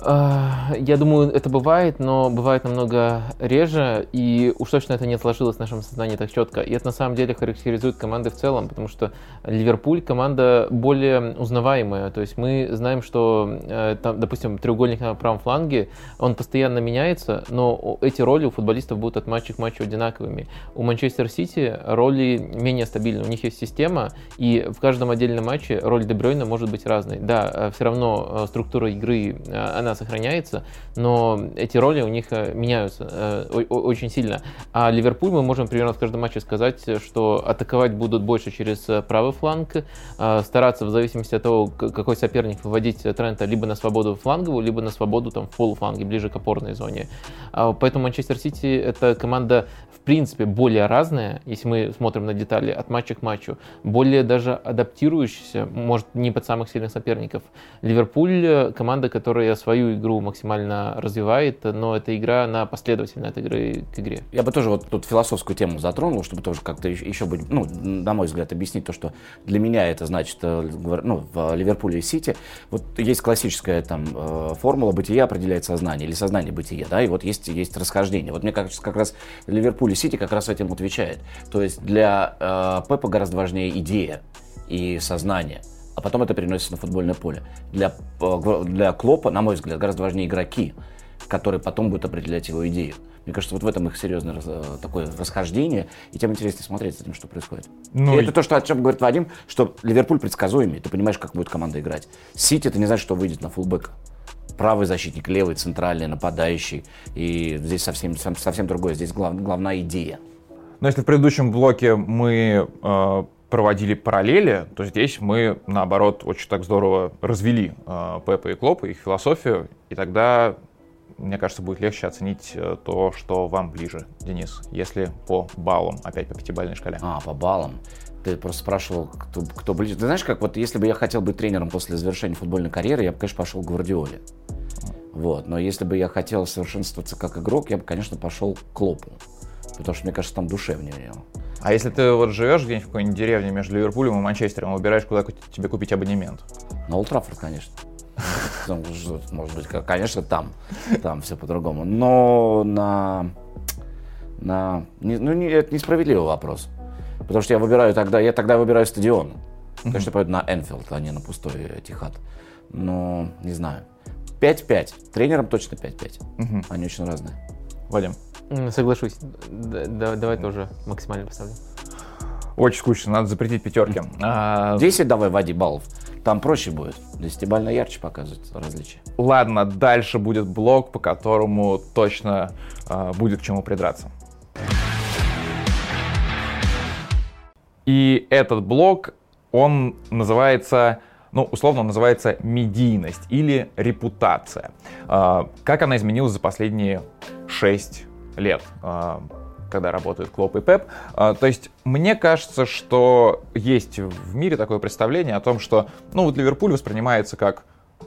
Speaker 3: А, я думаю, это бывает, но бывает намного реже, и уж точно это не отложилось в нашем сознании так четко. И это на самом деле характеризует команды в целом, потому что Ливерпуль команда более узнаваемая. То есть мы знаем, что, э, там, допустим, треугольник на правом фланге, он постоянно меняется, но эти роли у футболистов будут от матча к матчу одинаковыми. У Манчестер Сити роли менее стабильны. У них есть система, и в каждом отдельном матче роль Дебрёйна может быть разной. Да, э, все равно э, структура игры, она сохраняется, но эти роли у них э, меняются э, очень сильно. А Ливерпуль мы можем примерно в каждом матче сказать, что атаковать будут больше через э, правый фланг, стараться в зависимости от того, какой соперник выводить Трента либо на свободу фланговую, либо на свободу там, в полуфланге, ближе к опорной зоне. А поэтому Манчестер Сити это команда принципе более разная, если мы смотрим на детали от матча к матчу, более даже адаптирующаяся, может не под самых сильных соперников. Ливерпуль команда, которая свою игру максимально развивает, но это игра на последовательно от игры к игре.
Speaker 2: Я бы тоже вот тут философскую тему затронул, чтобы тоже как-то еще быть, ну, на мой взгляд, объяснить то, что для меня это значит, э, ну, в Ливерпуле и Сити, вот есть классическая там э, формула бытия определяет сознание, или сознание бытия, да, и вот есть, есть расхождение. Вот мне кажется, как раз Ливерпуль Сити как раз этим отвечает. То есть для э, Пепа гораздо важнее идея и сознание – а потом это переносится на футбольное поле. Для, э, для Клопа, на мой взгляд, гораздо важнее игроки, которые потом будут определять его идею. Мне кажется, вот в этом их серьезное раз, э, такое расхождение, и тем интереснее смотреть за тем, что происходит. Ну, и это то, что, о чем говорит Вадим, что Ливерпуль предсказуемый, ты понимаешь, как будет команда играть. Сити, ты не знаешь, что выйдет на фулбэка. Правый защитник, левый, центральный, нападающий. И здесь совсем, совсем другое. Здесь глав, главная идея.
Speaker 1: Но если в предыдущем блоке мы э, проводили параллели, то здесь мы, наоборот, очень так здорово развели э, Пепа и Клопа, их философию, и тогда, мне кажется, будет легче оценить э, то, что вам ближе, Денис, если по баллам, опять по пятибалльной шкале.
Speaker 2: А, по баллам. Ты просто спрашивал, кто, кто ближе. Ты знаешь, как вот если бы я хотел быть тренером после завершения футбольной карьеры, я бы, конечно, пошел к Гвардиоле. Вот. Но если бы я хотел совершенствоваться как игрок, я бы, конечно, пошел к Клопу. Потому что, мне кажется, там душевнее у него.
Speaker 1: А если ты вот живешь где-нибудь в какой-нибудь деревне между Ливерпулем и Манчестером, выбираешь, куда тебе купить абонемент?
Speaker 2: На Олд Траффорд, конечно. Может быть, конечно, там. Там все по-другому. Но на... на ну, не, это несправедливый вопрос. Потому что я выбираю тогда, я тогда выбираю стадион. Конечно, пойду на Энфилд, а не на пустой Тихат. Но, не знаю. 5-5. Тренером точно 5-5. Они очень разные.
Speaker 1: Вадим?
Speaker 3: Соглашусь. Давай тоже максимально поставлю.
Speaker 1: Очень скучно, надо запретить пятерки. 10
Speaker 2: а, давай, Вади, баллов. Там проще будет. Десятибально ярче показывать различия.
Speaker 1: Ладно, дальше будет блок, по которому точно э, будет к чему придраться. И этот блок, он называется ну, условно называется медийность или репутация. Э, как она изменилась за последние 6 лет? Э, когда работают Клоп и Пеп. А, то есть мне кажется, что есть в мире такое представление о том, что ну вот Ливерпуль воспринимается как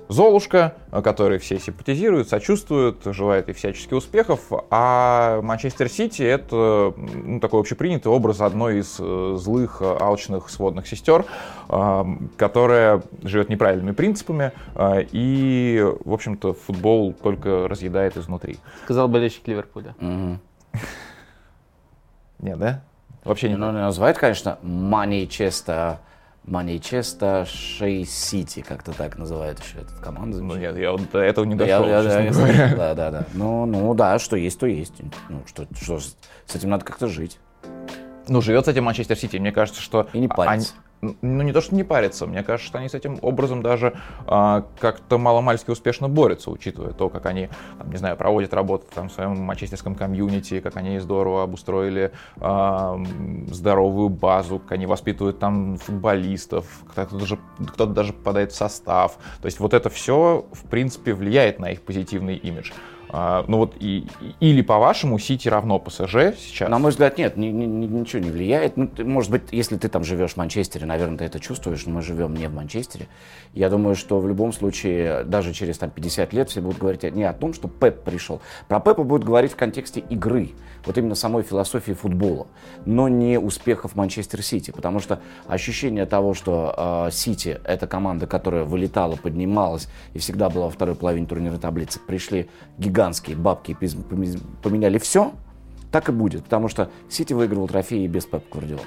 Speaker 1: Золушка, который все симпатизируют, сочувствуют, желают ей всяческих успехов, а Манчестер Сити это ну, такой общепринятый образ одной из э, злых, алчных сводных сестер, э, которая живет неправильными принципами э, и, в общем-то, футбол только разъедает изнутри.
Speaker 3: Сказал болельщик Ливерпуля.
Speaker 2: Угу.
Speaker 1: Нет, да? Вообще не.
Speaker 2: Ну, называют, конечно, Манчестер. Манчестер Шей Сити, как-то так называют еще эту команду.
Speaker 1: Ну нет, я вот до этого не дошел,
Speaker 2: я, я, я, Да, да, да. Ну, ну да, что есть, то есть. Ну, что, что с этим надо как-то жить.
Speaker 1: Ну, живет с этим Манчестер Сити. Мне кажется, что...
Speaker 2: И не париться.
Speaker 1: Они, ну не то, что не парятся, мне кажется, что они с этим образом даже а, как-то маломальски успешно борются, учитывая то, как они, там, не знаю, проводят работу там, в своем манчестерском комьюнити, как они здорово обустроили а, здоровую базу, как они воспитывают там футболистов, кто-то даже, кто даже попадает в состав. То есть вот это все, в принципе, влияет на их позитивный имидж. А, ну вот и, или по-вашему Сити равно ПСЖ сейчас?
Speaker 2: На мой взгляд, нет, ни, ни, ничего не влияет. Ну, ты, может быть, если ты там живешь в Манчестере, наверное, ты это чувствуешь, но мы живем не в Манчестере. Я думаю, что в любом случае, даже через там, 50 лет все будут говорить не о том, что Пеп пришел. Про Пепа будут говорить в контексте игры, вот именно самой философии футбола, но не успехов Манчестер Сити, потому что ощущение того, что э, Сити это команда, которая вылетала, поднималась и всегда была во второй половине турнирной таблицы, пришли гигантские гигантские бабки поменяли все, так и будет, потому что Сити выигрывал трофеи без Пеп Гвардиола.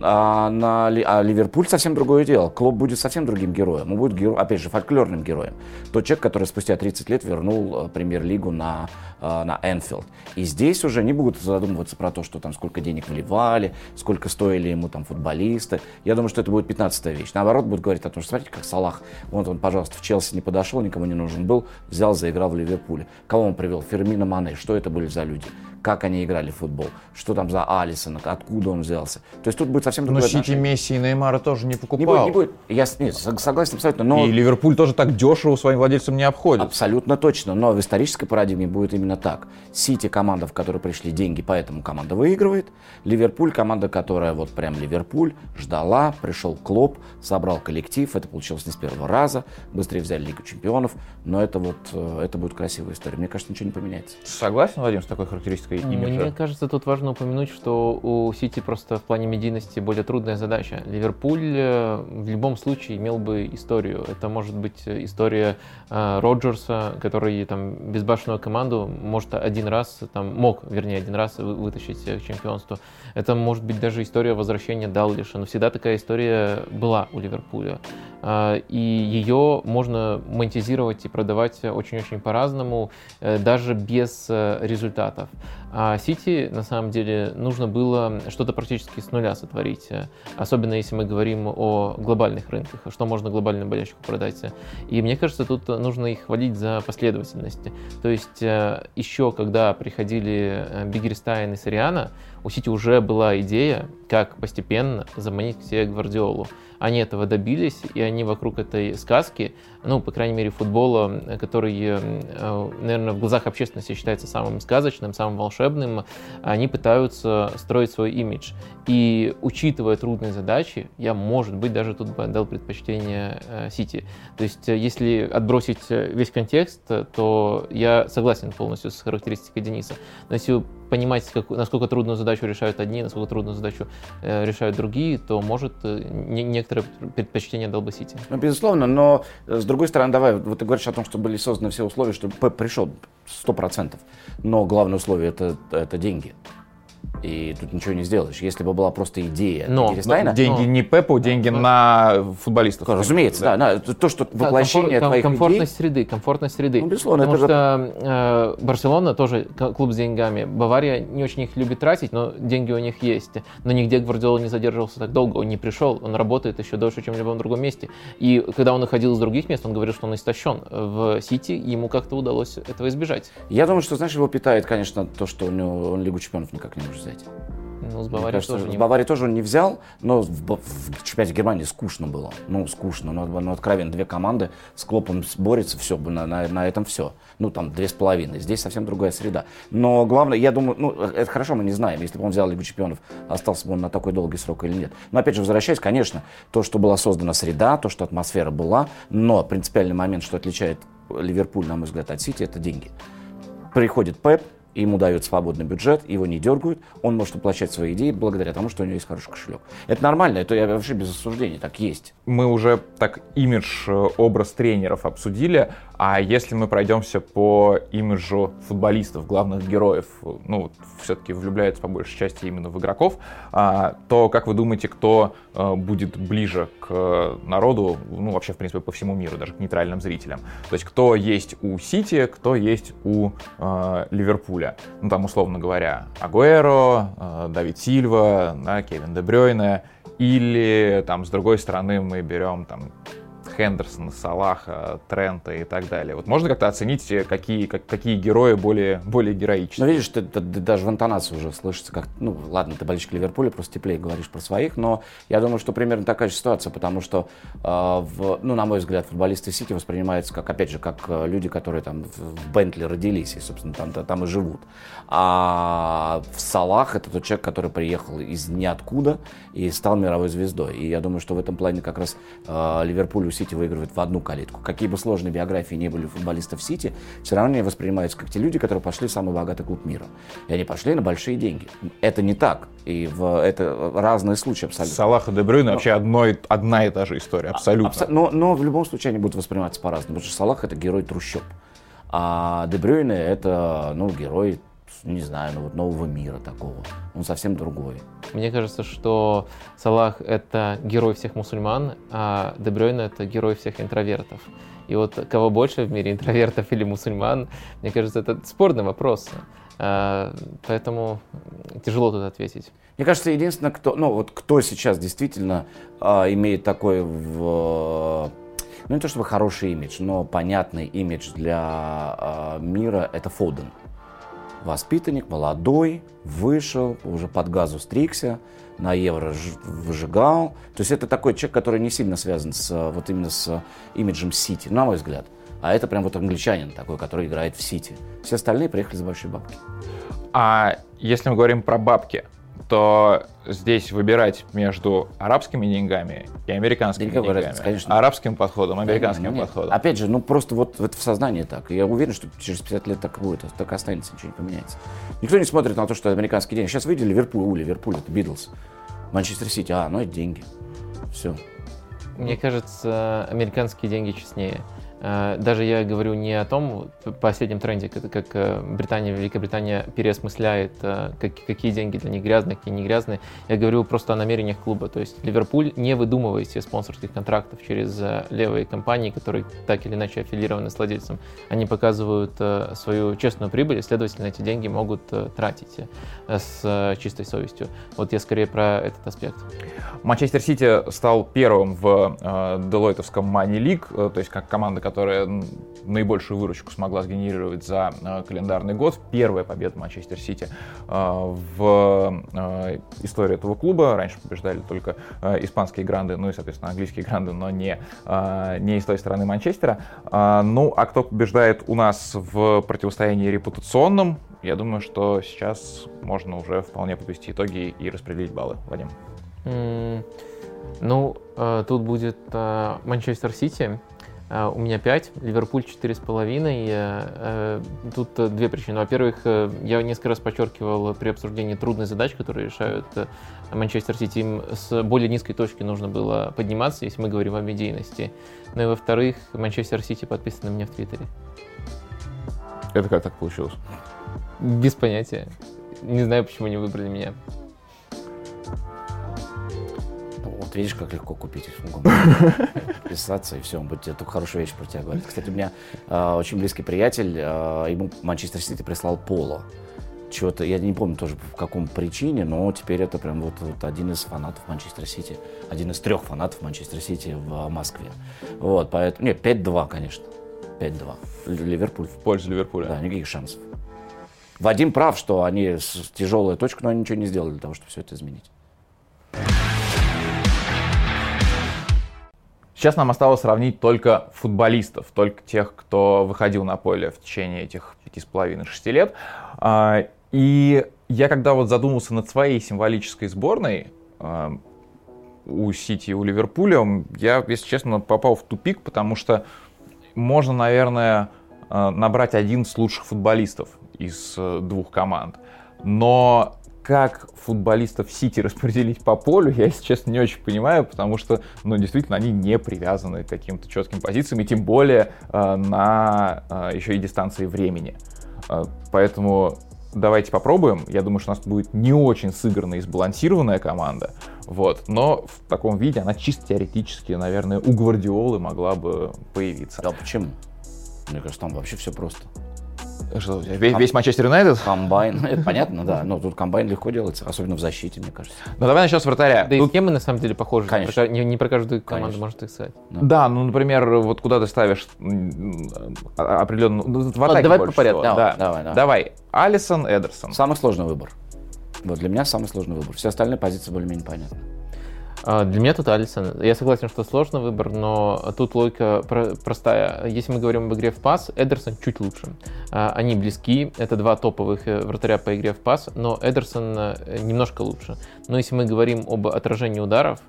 Speaker 2: А, на, а Ливерпуль совсем другое дело. Клуб будет совсем другим героем. Он будет, геро, опять же, фольклорным героем. Тот человек, который спустя 30 лет вернул э, премьер-лигу на, э, на Энфилд. И здесь уже не будут задумываться про то, что там сколько денег вливали, сколько стоили ему там футболисты. Я думаю, что это будет 15 вещь. Наоборот, будут говорить о том, что смотрите, как Салах, вот он, пожалуйста, в Челси не подошел, никому не нужен был, взял, заиграл в Ливерпуле. Кого он привел? Фермина Мане. Что это были за люди? Как они играли в футбол, что там за Алисона, откуда он взялся. То есть тут будет совсем другое
Speaker 1: Но Сити, Месси и Неймара тоже не покупал. Не
Speaker 2: будет, не будет. Я нет, согласен абсолютно. Но...
Speaker 1: И Ливерпуль тоже так дешево своим владельцам не обходит.
Speaker 2: Абсолютно точно. Но в исторической парадигме будет именно так. Сити команда, в которой пришли деньги, поэтому команда выигрывает. Ливерпуль команда, которая вот прям Ливерпуль ждала, пришел Клоп, собрал коллектив. Это получилось не с первого раза. Быстрее взяли Лигу чемпионов. Но это вот, э, это будет красивая история. Мне кажется, ничего не поменяется.
Speaker 1: Согласен, Владимир, с такой характеристикой?
Speaker 3: Имиджа? Мне кажется, тут важно упомянуть, что у Сити просто в плане медийности более трудная задача. Ливерпуль э, в любом случае имел бы историю. Это может быть история э, Роджерса, который там безбашенную команду может один раз, там, мог, вернее, один раз вытащить к чемпионству. Это может быть даже история возвращения Даллиша, но всегда такая история была у Ливерпуля. Э, и ее можно монетизировать и продавать очень-очень по-разному, э, даже без э, результатов. А Сити, на самом деле, нужно было что-то практически с нуля сотворить, особенно если мы говорим о глобальных рынках, что можно глобальному болельщику продать. И мне кажется, тут нужно их хвалить за последовательность. То есть еще когда приходили Бегиристайн и Сориано, у Сити уже была идея, как постепенно заманить к себе Гвардиолу. Они этого добились, и они вокруг этой сказки, ну, по крайней мере, футбола, который, наверное, в глазах общественности считается самым сказочным, самым волшебным, они пытаются строить свой имидж. И учитывая трудные задачи, я, может быть, даже тут бы отдал предпочтение Сити. То есть, если отбросить весь контекст, то я согласен полностью с характеристикой Дениса. Но если понимать, как, насколько трудную задачу решают одни, насколько трудную задачу э, решают другие, то может э, не, некоторые предпочтения дал.
Speaker 2: Ну, безусловно, но э, с другой стороны, давай, вот ты говоришь о том, что были созданы все условия, что Пеп пришел 100%, но главное условие это, это деньги. И тут ничего не сделаешь. Если бы была просто идея
Speaker 1: но, но деньги но, не Пепу, деньги но, на футболистов.
Speaker 2: Разумеется, да. да, да. То, что воплощение
Speaker 3: комфор,
Speaker 2: твоих
Speaker 3: комфортность
Speaker 2: идей...
Speaker 3: среды, комфортность среды.
Speaker 2: Ну, безусловно,
Speaker 3: Потому
Speaker 2: это
Speaker 3: что э, Барселона тоже клуб с деньгами. Бавария не очень их любит тратить, но деньги у них есть. Но нигде Гвардиола не задерживался так долго, он не пришел, он работает еще дольше, чем в любом другом месте. И когда он уходил из других мест, он говорил, что он истощен. В Сити ему как-то удалось этого избежать.
Speaker 2: Я думаю, что, знаешь, его питает, конечно, то, что у него он Лигу чемпионов никак не может взять.
Speaker 3: Ну, с Баварией кажется, тоже
Speaker 2: не... С Баварией тоже он не взял, но в, в чемпионате Германии скучно было. Ну, скучно. Ну, ну откровенно, две команды с Клопом борются, все, на, на, на этом все. Ну, там, две с половиной. Здесь совсем другая среда. Но главное, я думаю, ну, это хорошо, мы не знаем. Если бы он взял Лигу чемпионов, остался бы он на такой долгий срок или нет. Но, опять же, возвращаясь, конечно, то, что была создана среда, то, что атмосфера была, но принципиальный момент, что отличает Ливерпуль, на мой взгляд, от Сити, это деньги. Приходит Пеп, ему дают свободный бюджет, его не дергают, он может воплощать свои идеи благодаря тому, что у него есть хороший кошелек. Это нормально, это я вообще без осуждения, так есть.
Speaker 1: Мы уже так имидж, э, образ тренеров обсудили, а если мы пройдемся по имиджу футболистов, главных героев, ну, все-таки влюбляются по большей части именно в игроков, а, то как вы думаете, кто а, будет ближе к народу, ну, вообще, в принципе, по всему миру, даже к нейтральным зрителям? То есть кто есть у Сити, кто есть у а, Ливерпуля? Ну, там, условно говоря, Агуэро, Давид Сильва, да, Кевин Де Брёйне, или там с другой стороны мы берем там Хендерсона, Салаха, Трента и так далее. Вот можно как-то оценить, э, какие, как, какие герои более, более героичны?
Speaker 2: Ну, видишь, ты, ты, ты даже в интонации уже слышится, как, ну, ладно, ты болельщик Ливерпуля, просто теплее говоришь про своих, но я думаю, что примерно такая же ситуация, потому что, э, в, ну, на мой взгляд, футболисты Сити воспринимаются как, опять же, как э, люди, которые там в Бентли родились и, собственно, там, там и живут. А в Салах это тот человек, который приехал из ниоткуда и стал мировой звездой. И я думаю, что в этом плане как раз э, Ливерпуль у Сити выигрывает в одну калитку. Какие бы сложные биографии не были у футболистов Сити, все равно они воспринимаются как те люди, которые пошли в самый богатый клуб мира. И они пошли на большие деньги. Это не так. И в, это разные случаи абсолютно.
Speaker 1: Салах и Дебрюйна но, вообще одной, одна и та же история, абсолютно. Абсо,
Speaker 2: но, но в любом случае они будут восприниматься по-разному. Потому что Салах это герой трущоб. А Дебрюйне это ну, герой не знаю, ну вот нового мира такого. Он совсем другой.
Speaker 3: Мне кажется, что Салах — это герой всех мусульман, а Дебрёйн — это герой всех интровертов. И вот кого больше в мире, интровертов или мусульман, мне кажется, это спорный вопрос. А, поэтому тяжело тут ответить.
Speaker 2: Мне кажется, единственное, кто, ну вот кто сейчас действительно а, имеет такой в ну не то чтобы хороший имидж, но понятный имидж для а, мира, это Фоден воспитанник, молодой, вышел, уже под газу стригся, на евро выжигал. То есть это такой человек, который не сильно связан с, вот именно с имиджем Сити, на мой взгляд. А это прям вот англичанин такой, который играет в Сити. Все остальные приехали за большие бабки.
Speaker 1: А если мы говорим про бабки, то здесь выбирать между арабскими деньгами и американскими Деньгам деньгами. Разница, конечно. Арабским подходом, американским нет, нет. подходом.
Speaker 2: Опять же, ну просто вот это в сознании так. Я уверен, что через 50 лет так будет, так останется, ничего не поменяется. Никто не смотрит на то, что американские деньги. Сейчас выйдет Ливерпуль, у Ливерпуль, это Битлз. Манчестер Сити, а, ну это деньги. Все.
Speaker 3: Мне кажется, американские деньги честнее. Э, даже я говорю не о том последнем тренде, как э, Британия, Великобритания переосмысляет, э, какие деньги для них грязные, какие не грязные. Я говорю просто о намерениях клуба. То есть Ливерпуль не выдумывает себе спонсорских контрактов через левые компании, которые так или иначе аффилированы с владельцем. Они показывают свою честную прибыль, и, следовательно, эти деньги могут тратить с чистой совестью. Вот я скорее про этот аспект.
Speaker 1: Манчестер Сити стал первым в Делойтовском Money League, то есть как команда, которая наибольшую выручку смогла сгенерировать за э, календарный год. Первая победа Манчестер Сити э, в э, истории этого клуба. Раньше побеждали только испанские гранды, ну и, соответственно, английские гранды, но не, не из той стороны Манчестера. Ну, а кто побеждает у нас в противостоянии репутационном, я думаю, что сейчас можно уже вполне подвести итоги и распределить баллы. Вадим.
Speaker 3: Ну, тут будет Манчестер Сити. Э, У меня 5, Ливерпуль 4,5. Э, Тут э, две причины. Во-первых, э, я несколько раз подчеркивал при обсуждении трудных задач, которые решают Манчестер Сити. Им с более низкой точки нужно было подниматься, если мы говорим о медийности. Ну и во-вторых, Манчестер Сити подписан на меня в Твиттере.
Speaker 1: Это как так получилось?
Speaker 3: Без понятия. Не знаю, почему не выбрали меня.
Speaker 2: Вот видишь, как легко купить услугу. Писаться, и все, он будет тебе только хорошую вещь про тебя говорить. Кстати, у меня э, очень близкий приятель, э, ему Манчестер Сити прислал поло. Чего-то, я не помню тоже по какому причине, но теперь это прям вот, вот один из фанатов Манчестер Сити, один из трех фанатов Манчестер Сити в э, Москве. Вот, поэтому, не, 5-2, конечно, 5-2. Л- Ливерпуль,
Speaker 1: В пользу Ливерпуля.
Speaker 2: да, никаких шансов. Вадим прав, что они с тяжелая точка, но они ничего не сделали для того, чтобы все это изменить.
Speaker 1: Сейчас нам осталось сравнить только футболистов, только тех, кто выходил на поле в течение этих пяти с половиной-шести лет. А, И я когда вот задумался над своей символической сборной а, у Сити и у Ливерпуля, я, если честно, попал в тупик, потому что можно, наверное, а, набрать один из лучших футболистов из э, двух команд. Но как футболистов Сити распределить по полю, я, если честно, не очень понимаю, потому что, ну, действительно, они не привязаны к каким-то четким позициям, и тем более э, на э, еще и дистанции времени. Э, поэтому давайте попробуем. Я думаю, что у нас будет не очень сыгранная и сбалансированная команда, вот, но в таком виде она чисто теоретически, наверное, у Гвардиолы могла бы появиться.
Speaker 2: Да почему? Мне кажется, там вообще все просто.
Speaker 1: Что у тебя, весь, весь Манчестер Юнайтед?
Speaker 2: Комбайн, ну, это понятно, да, но тут комбайн легко делается, особенно в защите, мне кажется.
Speaker 1: Ну, давай начнем с вратаря.
Speaker 3: Да и
Speaker 1: Тут-
Speaker 3: схемы на самом деле похожи.
Speaker 2: Конечно.
Speaker 3: Не, не про каждую команду
Speaker 2: Конечно.
Speaker 3: можно так сказать.
Speaker 1: Да, ну, например, вот куда ты ставишь определенно... Ну, в атаке
Speaker 3: давай по порядку.
Speaker 2: Давай,
Speaker 1: Да.
Speaker 2: давай, давай.
Speaker 1: Давай. Алисон, Эдерсон.
Speaker 2: Самый сложный выбор. Вот для меня самый сложный выбор. Все остальные позиции более-менее понятны.
Speaker 3: А, Для меня тут Алисон. Я согласен, что сложный выбор, но тут логика про- простая. Если мы говорим об игре в пас, Эдерсон чуть лучше. А, Они близки, это два топовых э, вратаря по игре в пас, но Эдерсон э, немножко лучше. Но если мы говорим об отражении ударов,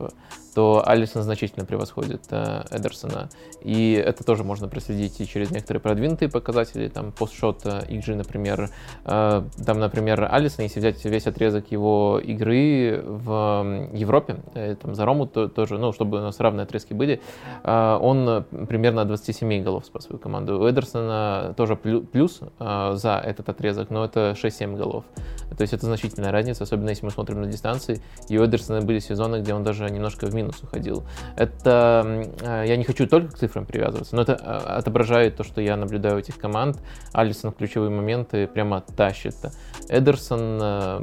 Speaker 3: то Алисон значительно превосходит э, Эдерсона. И это тоже можно проследить и через некоторые продвинутые показатели, там постшот э, XG, например. Э, Там, например, Алисон, если взять весь отрезок его игры в Европе, э, там за Рому то- тоже, ну, чтобы у нас равные отрезки были, э, он э, примерно от 27 голов спас свою команду. У Эдерсона тоже плю- плюс э, за этот отрезок, но это 6-7 голов. То есть это значительная разница, особенно если мы смотрим на дистанции. И у Эдерсона были сезоны, где он даже немножко в минус уходил. Это, э, я не хочу только к цифрам привязываться, но это э, отображает то, что я наблюдаю этих команд. Алисон в ключевые моменты прямо тащит. Эдерсон э,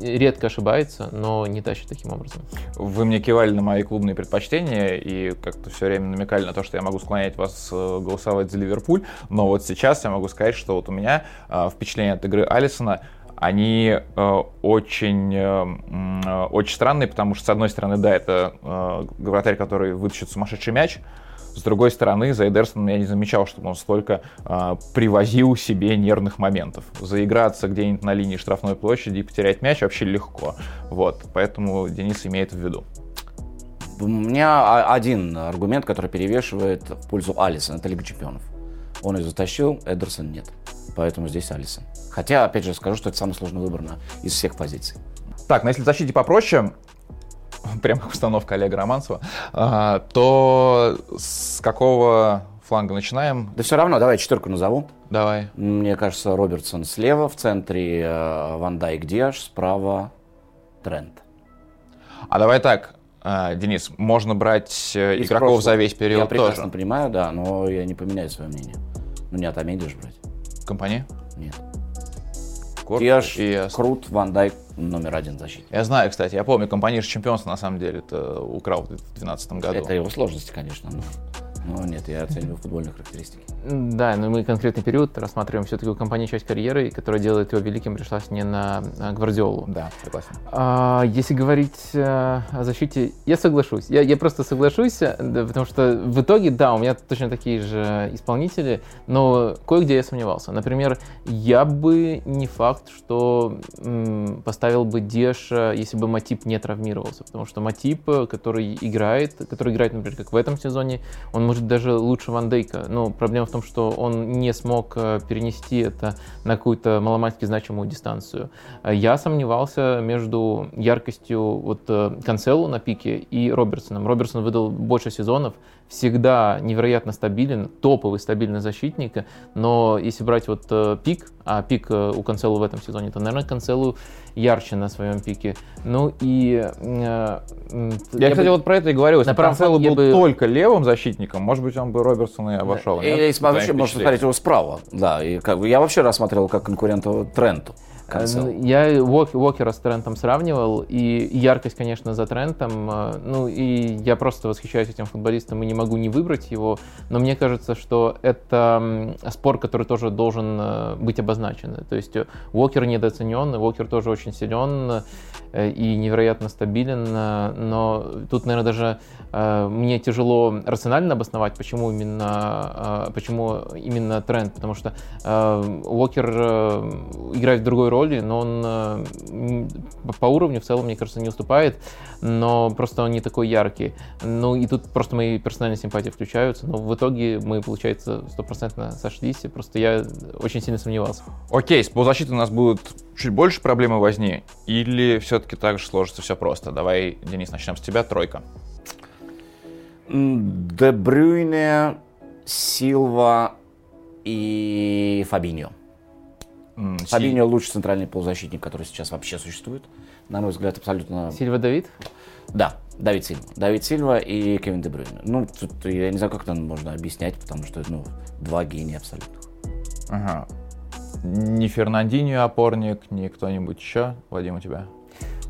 Speaker 3: редко ошибается, но не тащит таким образом.
Speaker 1: Вы мне кивали на мои клубные предпочтения и как-то все время намекали на то, что я могу склонять вас голосовать за Ливерпуль. Но вот сейчас я могу сказать, что вот у меня впечатление от игры Алисона они э, очень, э, э, очень странные, потому что, с одной стороны, да, это э, вратарь, который вытащит сумасшедший мяч, с другой стороны, за Эдерсоном я не замечал, чтобы он столько э, привозил себе нервных моментов. Заиграться где-нибудь на линии штрафной площади и потерять мяч вообще легко. Вот, поэтому Денис имеет в виду.
Speaker 2: У меня один аргумент, который перевешивает в пользу Алисона, это Лига Чемпионов. Он ее затащил, Эдерсон нет. Поэтому здесь Алисон. Хотя, опять же, скажу, что это самый сложный выбор на, из всех позиций.
Speaker 1: Так, но если в защите попроще, прям как установка Олега Романцева, а, то с какого фланга начинаем?
Speaker 2: Да все равно, давай четверку назову.
Speaker 1: Давай.
Speaker 2: Мне кажется, Робертсон слева, в центре э, Ван Дайк Диаш, справа Трент.
Speaker 1: А давай так, а, Денис, можно брать э, игроков
Speaker 2: прошлого.
Speaker 1: за весь
Speaker 2: Я
Speaker 1: период
Speaker 2: прекрасно
Speaker 1: тоже.
Speaker 2: понимаю, да, но я не поменяю свое мнение. Ну не Атамеди же брать.
Speaker 1: Компания?
Speaker 2: Нет.
Speaker 1: Корт
Speaker 2: Диаш,
Speaker 1: и
Speaker 2: Крут, Ван Дайк номер один защитник.
Speaker 1: Я знаю, кстати, я помню, компания же чемпионство на самом деле это украл в 2012 году.
Speaker 2: Это его сложности, конечно. но Ну нет, я оцениваю футбольные характеристики.
Speaker 3: Да, но мы конкретный период рассматриваем. Все-таки у компании часть карьеры, которая делает его великим, пришлась не на Гвардиолу.
Speaker 1: Да, согласен.
Speaker 3: А, если говорить а, о защите, я соглашусь. Я, я просто соглашусь, да, потому что в итоге, да, у меня точно такие же исполнители, но кое-где я сомневался. Например, я бы не факт, что м, поставил бы Деша, если бы Матип не травмировался, потому что Матип, который играет, который играет, например, как в этом сезоне, он может даже лучше Ван Дейка. Но проблема в том, что он не смог э, перенести это на какую-то маломальски значимую дистанцию. Э, Я сомневался между яркостью вот э, Канцелу на пике и Робертсоном. Робертсон выдал больше сезонов, всегда невероятно стабилен, топовый стабильный защитник, но если брать вот э, пик, а пик э, у Канцелу в этом сезоне, то, наверное, Канцелу ярче на своем пике. Ну и... э, м,
Speaker 1: Я, кстати,
Speaker 3: бы-
Speaker 1: вот про это и говорил. Если Канцело
Speaker 3: фланге
Speaker 1: был
Speaker 3: бы-
Speaker 1: только левым защитником, может быть, он бы Робертсона и обошел. нет?
Speaker 2: Или
Speaker 1: По твоим
Speaker 2: вообще можно смотреть его справа. Да, и как бы я вообще рассматривал как конкурента Тренту.
Speaker 3: Э, Я Уок- Уокера с Трентом сравнивал, и яркость, конечно, за Трентом. э, Ну, и я просто восхищаюсь этим футболистом и не могу не выбрать его. Но мне кажется, что это спор, который тоже должен э, быть обозначен. То есть Уокер недооценен, Уокер тоже очень силен и невероятно стабилен. э, Но тут, наверное, даже э, мне тяжело рационально обосновать, почему именно, э, почему именно Трент. Потому что Уокер играет в другой роли, но он по уровню в целом, мне кажется, не уступает, но просто он не такой яркий. Ну и тут просто мои персональные симпатии включаются, но в итоге мы, получается, стопроцентно сошлись, и просто я очень сильно сомневался.
Speaker 1: Окей, с полузащитой у нас будут чуть больше проблемы возни, или все-таки так же сложится все просто? Давай, Денис, начнем с тебя. Тройка.
Speaker 2: М, Де Брюйне, Силва и Фабиньо. Фабиньо лучший центральный полузащитник, который сейчас вообще существует. На мой взгляд, абсолютно...
Speaker 3: Сильва Давид?
Speaker 2: Да, Давид Сильва. Давид Сильва и Кевин Де Брюйне. Ну, тут я не знаю, как это можно объяснять, потому что, ну, два гения абсолютно.
Speaker 1: Ага. Ни Фернандинho опорник, ни кто-нибудь еще. Вадим, у тебя?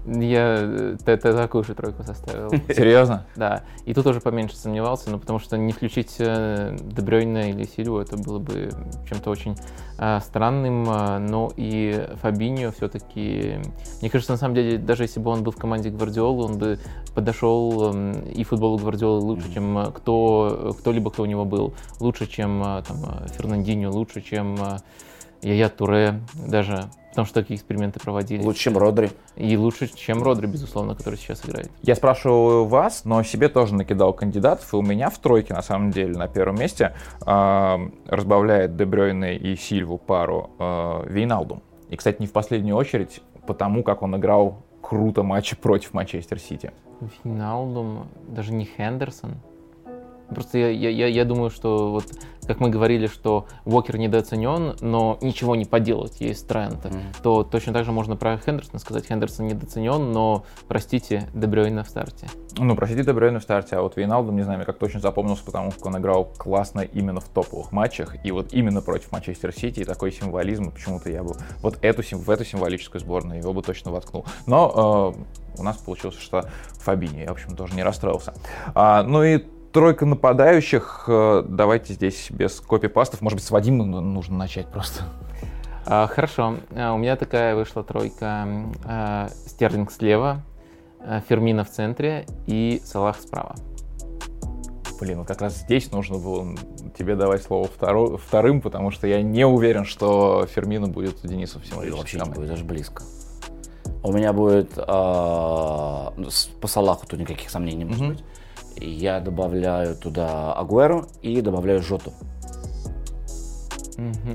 Speaker 3: Я э, такую же тройку составил.
Speaker 1: Серьезно?
Speaker 3: Да, и тут уже поменьше сомневался, но потому что не включить э, Дебрёйна или Сильву, это было бы чем-то очень э, странным, но и Фабиньо все-таки, мне кажется, на самом деле, даже если бы он был в команде Гвардиолы, он бы подошел э, и футболу Гвардиолы лучше, чем кто, кто-либо, кто у него был, лучше, чем э, там, Фернандинho, лучше, чем э, Яя Туре, даже потому что такие эксперименты проводили.
Speaker 2: Лучше, чем Родри.
Speaker 3: И лучше, чем Родри, безусловно, который сейчас играет.
Speaker 1: Я спрашиваю вас, но себе тоже накидал кандидатов, и у меня в тройке, на самом деле, на первом месте э, разбавляет Дебрёйне и Сильву пару э, Вейналдум. И, кстати, не в последнюю очередь, потому как он играл круто матчи против Манчестер Сити.
Speaker 3: Виналдум, даже не Хендерсон. Просто я, я, я, я думаю, что вот как мы говорили, что Уокер недооценен, но ничего не поделать, есть тренд,
Speaker 2: Мгм.
Speaker 3: то точно так же можно про Хендерсона сказать. Хендерсон недооценен, но, простите, Дебрёйна в старте.
Speaker 1: Ну, простите, Дебрёйне в старте, а вот Вейналдум, не знаю, мне как точно запомнился, потому как он играл классно именно в топовых матчах, и вот именно против Манчестер Сити, и такой символизм, почему-то я бы вот эту, в эту символическую сборную его бы точно воткнул. Но э, у нас получилось, что Фабини, я, в общем, тоже не расстроился. А, ну и тройка нападающих, э, давайте здесь без копипастов, может быть, с Вадима ну- нужно начать просто.
Speaker 3: А, хорошо, А, у меня такая вышла тройка. а, Стерлинг слева, Фермина в центре и Салах справа.
Speaker 1: Блин, как раз здесь нужно было тебе давать слово второ- вторым, потому что я не уверен, что Фермина будет у Дениса в
Speaker 2: Ой, Вообще не будет, даже близко. У меня будет с- по Салаху тут никаких сомнений не может быть. Я добавляю туда Агуэру и добавляю Жоту.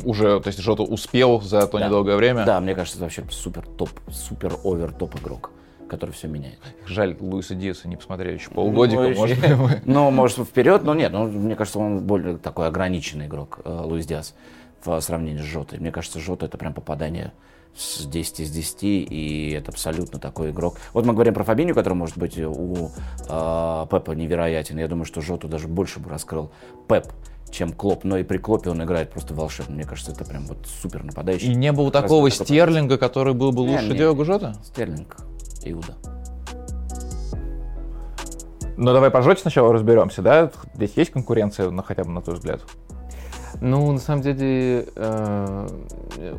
Speaker 1: Уже, то есть Жота успел за то
Speaker 2: Да.
Speaker 1: недолгое время.
Speaker 2: Да, мне кажется, это вообще супер топ, супер овер топ игрок, который все меняет.
Speaker 1: Жаль, Луиса Диаса не посмотрели еще полгодика.
Speaker 2: Ну,
Speaker 1: может,
Speaker 2: Ну, может, вперед, но нет, ну, мне кажется, он более такой ограниченный игрок, э, Луис Диас, в сравнении с Жотой. Мне кажется, Жота это прям попадание с 10 из 10, и это абсолютно такой игрок. Вот мы говорим про Фабиню, который может быть у э, Пепа невероятен. Я думаю, что Жоту даже больше бы раскрыл Пеп, чем Клоп. Но и при Клопе он играет просто волшебно. Мне кажется, это прям вот супер нападающий.
Speaker 1: И не было такого
Speaker 2: такой
Speaker 1: Стерлинга, который был бы
Speaker 2: Не,
Speaker 1: лучше
Speaker 2: не.
Speaker 1: Диого Жота?
Speaker 2: Стерлинг, Иуда.
Speaker 1: Ну давай по Жоте сначала разберемся, да? Здесь есть конкуренция, ну, хотя бы на твой взгляд?
Speaker 3: Ну, на самом деле, э,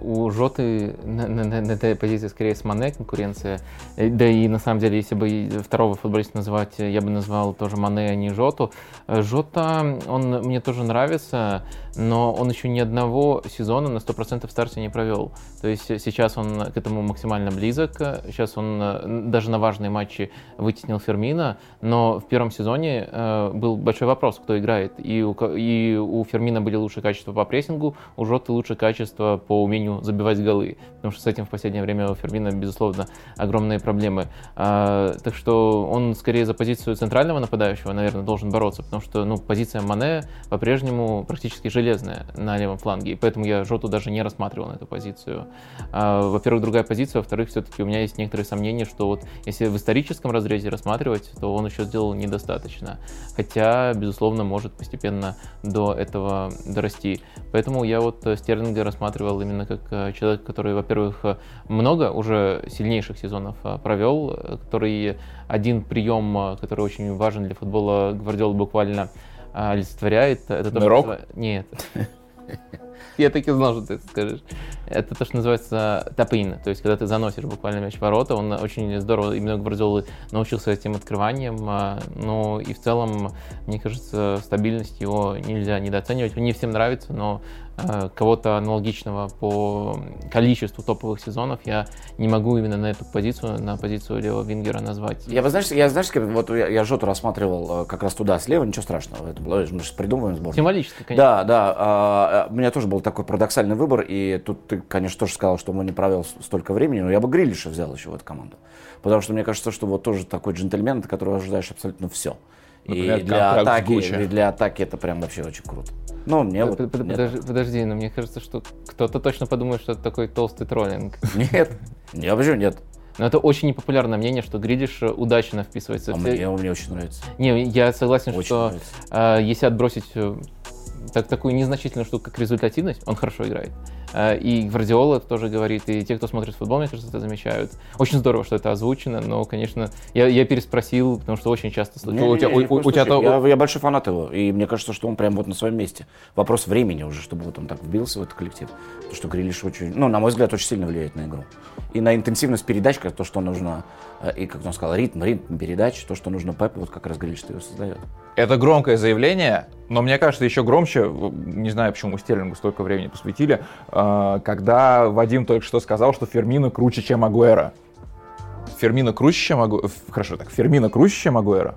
Speaker 3: у Жоты на, на, на этой позиции скорее с Мане конкуренция. Э, да и на самом деле, если бы второго футболиста называть, я бы назвал тоже Мане, а не Жоту. Э, Жота, он мне тоже нравится, но он еще ни одного сезона на 100% в старте не провел. То есть сейчас он к этому максимально близок. Сейчас он даже на важные матчи вытеснил Фермина, но в первом сезоне был большой вопрос, кто играет. И у, и у Фермина были лучшие качество по прессингу, у Жоты лучше качество по умению забивать голы, потому что с этим в последнее время у Фермина, безусловно, огромные проблемы. А, так что он скорее за позицию центрального нападающего, наверное, должен бороться, потому что ну, позиция Мане по-прежнему практически железная на левом фланге, и поэтому я Жоту даже не рассматривал на эту позицию. А, во-первых, другая позиция, во-вторых, все-таки у меня есть некоторые сомнения, что вот если в историческом разрезе рассматривать, то он еще сделал недостаточно. Хотя, безусловно, может постепенно до этого дорасти расти. Поэтому я вот э, Стерлинга рассматривал именно как э, человек, который, во-первых, э, много уже сильнейших сезонов провел, который один прием, который очень важен для футбола, Гвардиол буквально олицетворяет.
Speaker 1: Это то, Мирок?
Speaker 3: Что... Нет. Я так и знал, что ты это скажешь. Это то, что называется тапин, то есть когда ты заносишь буквально мяч в ворота, он очень здорово, именно Гвардиолы научился этим открыванием, а, но и в целом, мне кажется, стабильность его нельзя недооценивать. Не всем нравится, но кого-то аналогичного по количеству топовых сезонов я не могу именно на эту позицию, на позицию левого вингера назвать.
Speaker 2: Я, знаешь, я, знаешь, вот я, я Жоту рассматривал э, как раз туда, слева, ничего страшного, это было, мы же придумываем сбор.
Speaker 3: Символически,
Speaker 2: конечно. Да, да, а, а, у меня тоже был такой парадоксальный выбор, и тут ты, конечно, тоже сказал, что он не провел столько времени, но я бы Грилиша взял еще в эту команду. Потому что мне кажется, что вот тоже такой джентльмен, от которого ожидаешь абсолютно все. Например, и для атаки, для атаки это прям вообще очень круто. Ну, мне
Speaker 3: вот... Подожди, подожди, но мне кажется, что кто-то точно подумает, что это такой толстый троллинг.
Speaker 2: Нет, я почему нет?
Speaker 3: Но это очень непопулярное мнение, что Гридиш удачно вписывается
Speaker 2: а в... Мне, мне очень нравится.
Speaker 3: Не, я согласен, очень что э, если отбросить э, так, такую незначительную штуку, как результативность, он хорошо играет. Э, и Гвардиола тоже говорит, и те, кто смотрит футбол, мне кажется, это замечают. Очень здорово, что это озвучено, но, конечно, я, я переспросил, потому что очень часто слышу.
Speaker 2: у тебя, у, у тебя то... я, я большой фанат его, и мне кажется, что он прям вот на своем месте. Вопрос времени уже, чтобы вот он так вбился в этот коллектив. То, что Грилиш очень, ну, на мой взгляд, очень сильно влияет на игру. И на интенсивность передач, как то, что нужно, э, и, как он сказал, ритм, ритм передач, то, что нужно Пепу, вот как раз Грилиш его создает.
Speaker 1: Это громкое заявление, но мне кажется, еще громче, не знаю, почему Стерлингу столько времени посвятили, э, когда Вадим только что сказал, что Фермина круче, чем Агуэра. Фермина круче, чем Агуэра? Хорошо, так, Фермина круче, чем Агуэра?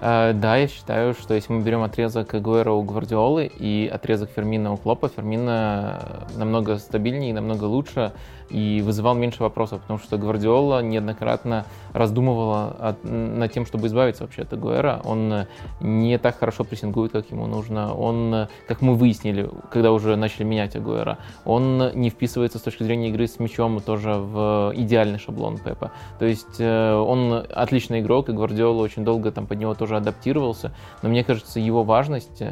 Speaker 3: Uh, да, я считаю, что если мы берем отрезок Агуэра у Гвардиолы и отрезок Фермина у Клопа, Фермина намного стабильнее и намного лучше и вызывал меньше вопросов, потому что Гвардиола неоднократно раздумывала от, над тем, чтобы избавиться вообще от Агуэра. Он не так хорошо прессингует, как ему нужно. Он, как мы выяснили, когда уже начали менять Агуэра, он не вписывается с точки зрения игры с мячом тоже в идеальный шаблон Пепа. То есть э, он отличный игрок, и Гвардиола очень долго там под него тоже адаптировался, но мне кажется, его важность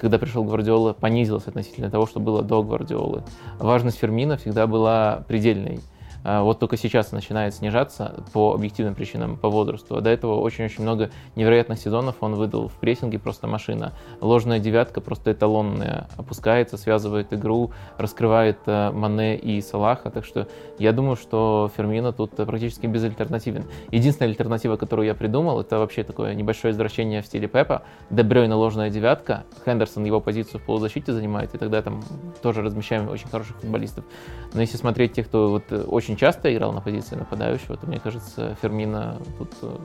Speaker 3: когда пришел Гвардиола, понизилась относительно того, что было до Гвардиолы. Важность Фермина всегда была предельной. А, вот только сейчас начинает снижаться по объективным причинам, по возрасту. А до этого очень-очень много невероятных сезонов он выдал в прессинге, просто машина. Ложная девятка просто эталонная, опускается, связывает игру, раскрывает э, Мане и Салаха. Так что я думаю, что Фермино тут практически безальтернативен. Единственная альтернатива, которую я придумал, это вообще такое небольшое извращение в стиле Пепа. Дебрёйна ложная девятка, Хендерсон его позицию в полузащите занимает, и тогда там тоже размещаем очень хороших футболистов. Но если смотреть тех, кто вот очень очень часто играл на позиции нападающего, то мне кажется, Фермина тут э,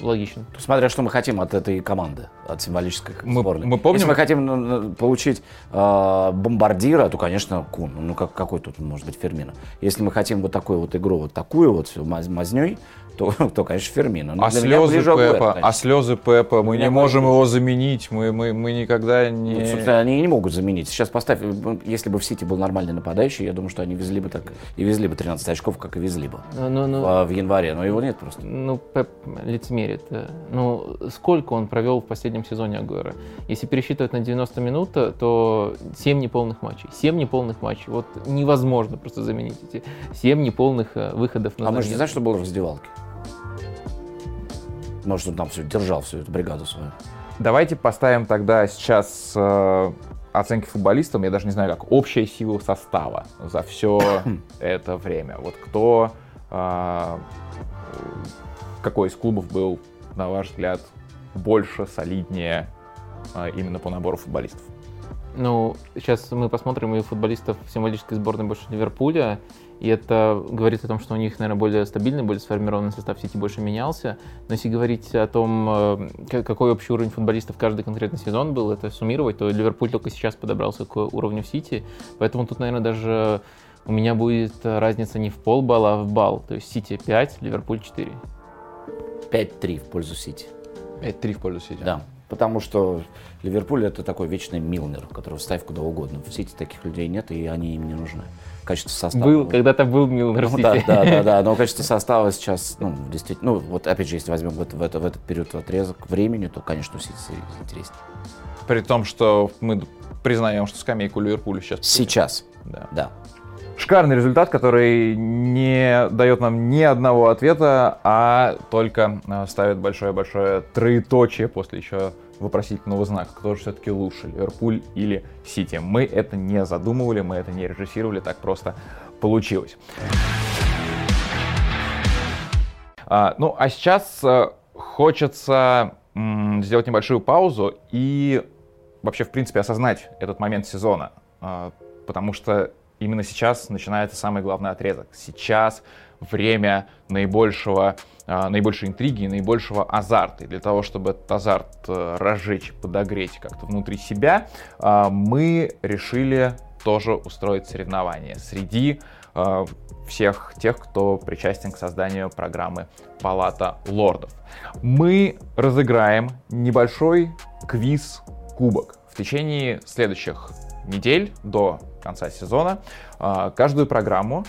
Speaker 3: логичен.
Speaker 2: Смотря что мы хотим от этой команды, от символической
Speaker 1: мы,
Speaker 2: сборной.
Speaker 1: Мы помним...
Speaker 2: Если мы хотим ну, ну, получить э, бомбардира, то, конечно, Кун. Ну, как, какой тут может быть Фермина? Если мы хотим вот такую вот игру, вот такую вот мазней, то, то конечно, Фермино.
Speaker 1: а слезы Пепа, а слезы Пепа, мы не можем его заменить, мы, мы, мы никогда не... Ну,
Speaker 2: собственно, они не могут заменить. Сейчас поставь, если бы в Сити был нормальный нападающий, я думаю, что они везли бы так, и везли бы 13 очков, как и везли бы ну, ну, ну, в, в январе, но его нет просто.
Speaker 3: Ну, Пеп лицемерит. Ну, сколько он провел в последнем сезоне Агуэра? Если пересчитывать на 90 минут, то 7 неполных матчей. 7 неполных матчей. Вот невозможно просто заменить эти 7 неполных э, выходов
Speaker 2: на А мы же не знаем, что было в раздевалке. Может, он там все держал, всю эту бригаду свою.
Speaker 1: Давайте поставим тогда сейчас э, оценки футболистам, я даже не знаю как, общая сила состава за все это время. Вот кто, э, какой из клубов был, на ваш взгляд, больше, солиднее э, именно по набору футболистов?
Speaker 3: Ну, сейчас мы посмотрим и футболистов символической сборной больше Ливерпуля, и это говорит о том, что у них, наверное, более стабильный, более сформированный состав Сити больше менялся. Но если говорить о том, э, какой общий уровень футболистов каждый конкретный сезон был, это суммировать, то Ливерпуль только сейчас подобрался к уровню Сити. Поэтому тут, наверное, даже у меня будет разница не в полбалла, а в балл. То есть Сити 5, Ливерпуль 4.
Speaker 2: 5-3 в пользу Сити.
Speaker 1: 5-3 в пользу Сити.
Speaker 2: Да. Потому что Ливерпуль это такой вечный Милнер, который вставь куда угодно. В Сити таких людей нет, и они им не нужны. Качество состава.
Speaker 3: Был, когда-то был Милнер
Speaker 2: Ну, да, да, да, да, но качество состава сейчас, ну, действительно, ну, вот опять же, если возьмем в, это- в, это- в этот период отрезок времени, то, конечно, Сити интереснее.
Speaker 1: При том, что мы признаем, что скамейку Ливерпуля сейчас...
Speaker 2: Сейчас,
Speaker 1: Да.
Speaker 2: да.
Speaker 1: Шикарный результат, который не дает нам ни одного ответа, а только э, ставит большое-большое троеточие после еще вопросительного знака. Кто же все-таки лучше, Ливерпуль или Сити? Мы это не задумывали, мы это не режиссировали, так просто получилось. А, ну, а сейчас э, хочется сделать небольшую паузу и вообще, в принципе, осознать этот момент сезона. А, потому что именно сейчас начинается самый главный отрезок. Сейчас время наибольшего, а, наибольшей интриги наибольшего азарта. И для того, чтобы этот азарт э, разжечь, подогреть как-то внутри себя, а, мы решили тоже устроить соревнования среди э, всех тех, кто причастен к созданию программы Палата лордов. Мы разыграем небольшой квиз-кубок в течение следующих недель до конца сезона. э, Каждую программу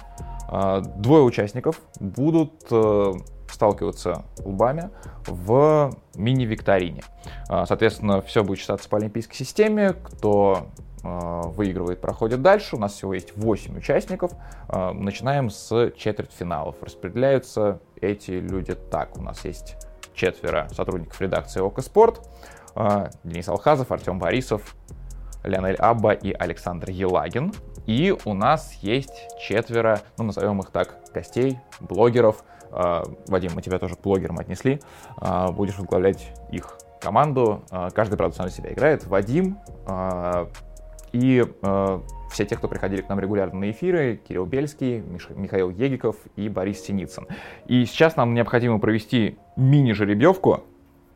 Speaker 1: э, двое участников будут э, сталкиваться лбами в мини-викторине. Э, Соответственно, все будет считаться по олимпийской системе. Кто выигрывает, проходит дальше. У нас всего есть 8 участников. Начинаем с четвертьфиналов. Распределяются эти люди так. У нас есть четверо сотрудников редакции ОКО Спорт. Денис Алхазов, Артем Борисов, Леонель Абба и Александр Елагин. И у нас есть четверо, ну, назовем их так, гостей, блогеров. Э, Вадим, мы тебя тоже к блогерам отнесли. Э, Будешь возглавлять их команду. Э, Каждый, правда, сам себя играет. Вадим и все те, кто приходили к нам регулярно на эфиры, Кирилл Бельский, Миш- Михаил Егиков и Борис Синицын. И сейчас нам необходимо провести мини-жеребьевку.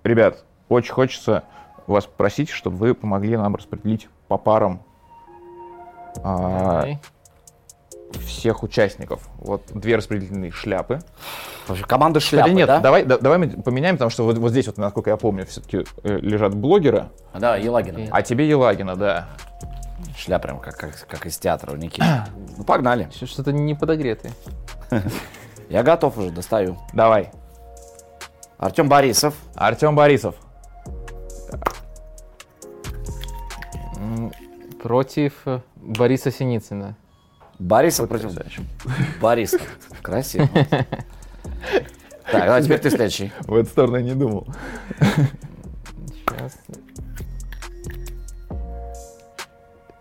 Speaker 1: Ребят, очень хочется вас попросить, чтобы вы помогли нам распределить по парам а, всех участников. Вот две распределенные шляпы.
Speaker 2: Команда шляпы,
Speaker 1: Хотя нет,
Speaker 2: да?
Speaker 1: давай, да- давай мы поменяем, потому что вот, вот здесь вот, насколько я помню, все-таки лежат блогеры,
Speaker 2: Да, Елагина.
Speaker 1: а тебе Елагина, да.
Speaker 2: Шляпа прям как, как, как из театра у Никиты. Ну, погнали.
Speaker 3: Ш- Что-то не подогретое.
Speaker 2: Я готов уже, достаю.
Speaker 1: Давай.
Speaker 2: Артем Борисов.
Speaker 1: Артем Борисов.
Speaker 3: Против э, Бориса Синицына.
Speaker 2: Борисов против Бориса. Красиво. Так, давай теперь ты следующий.
Speaker 1: В эту сторону я не думал.
Speaker 3: Сейчас.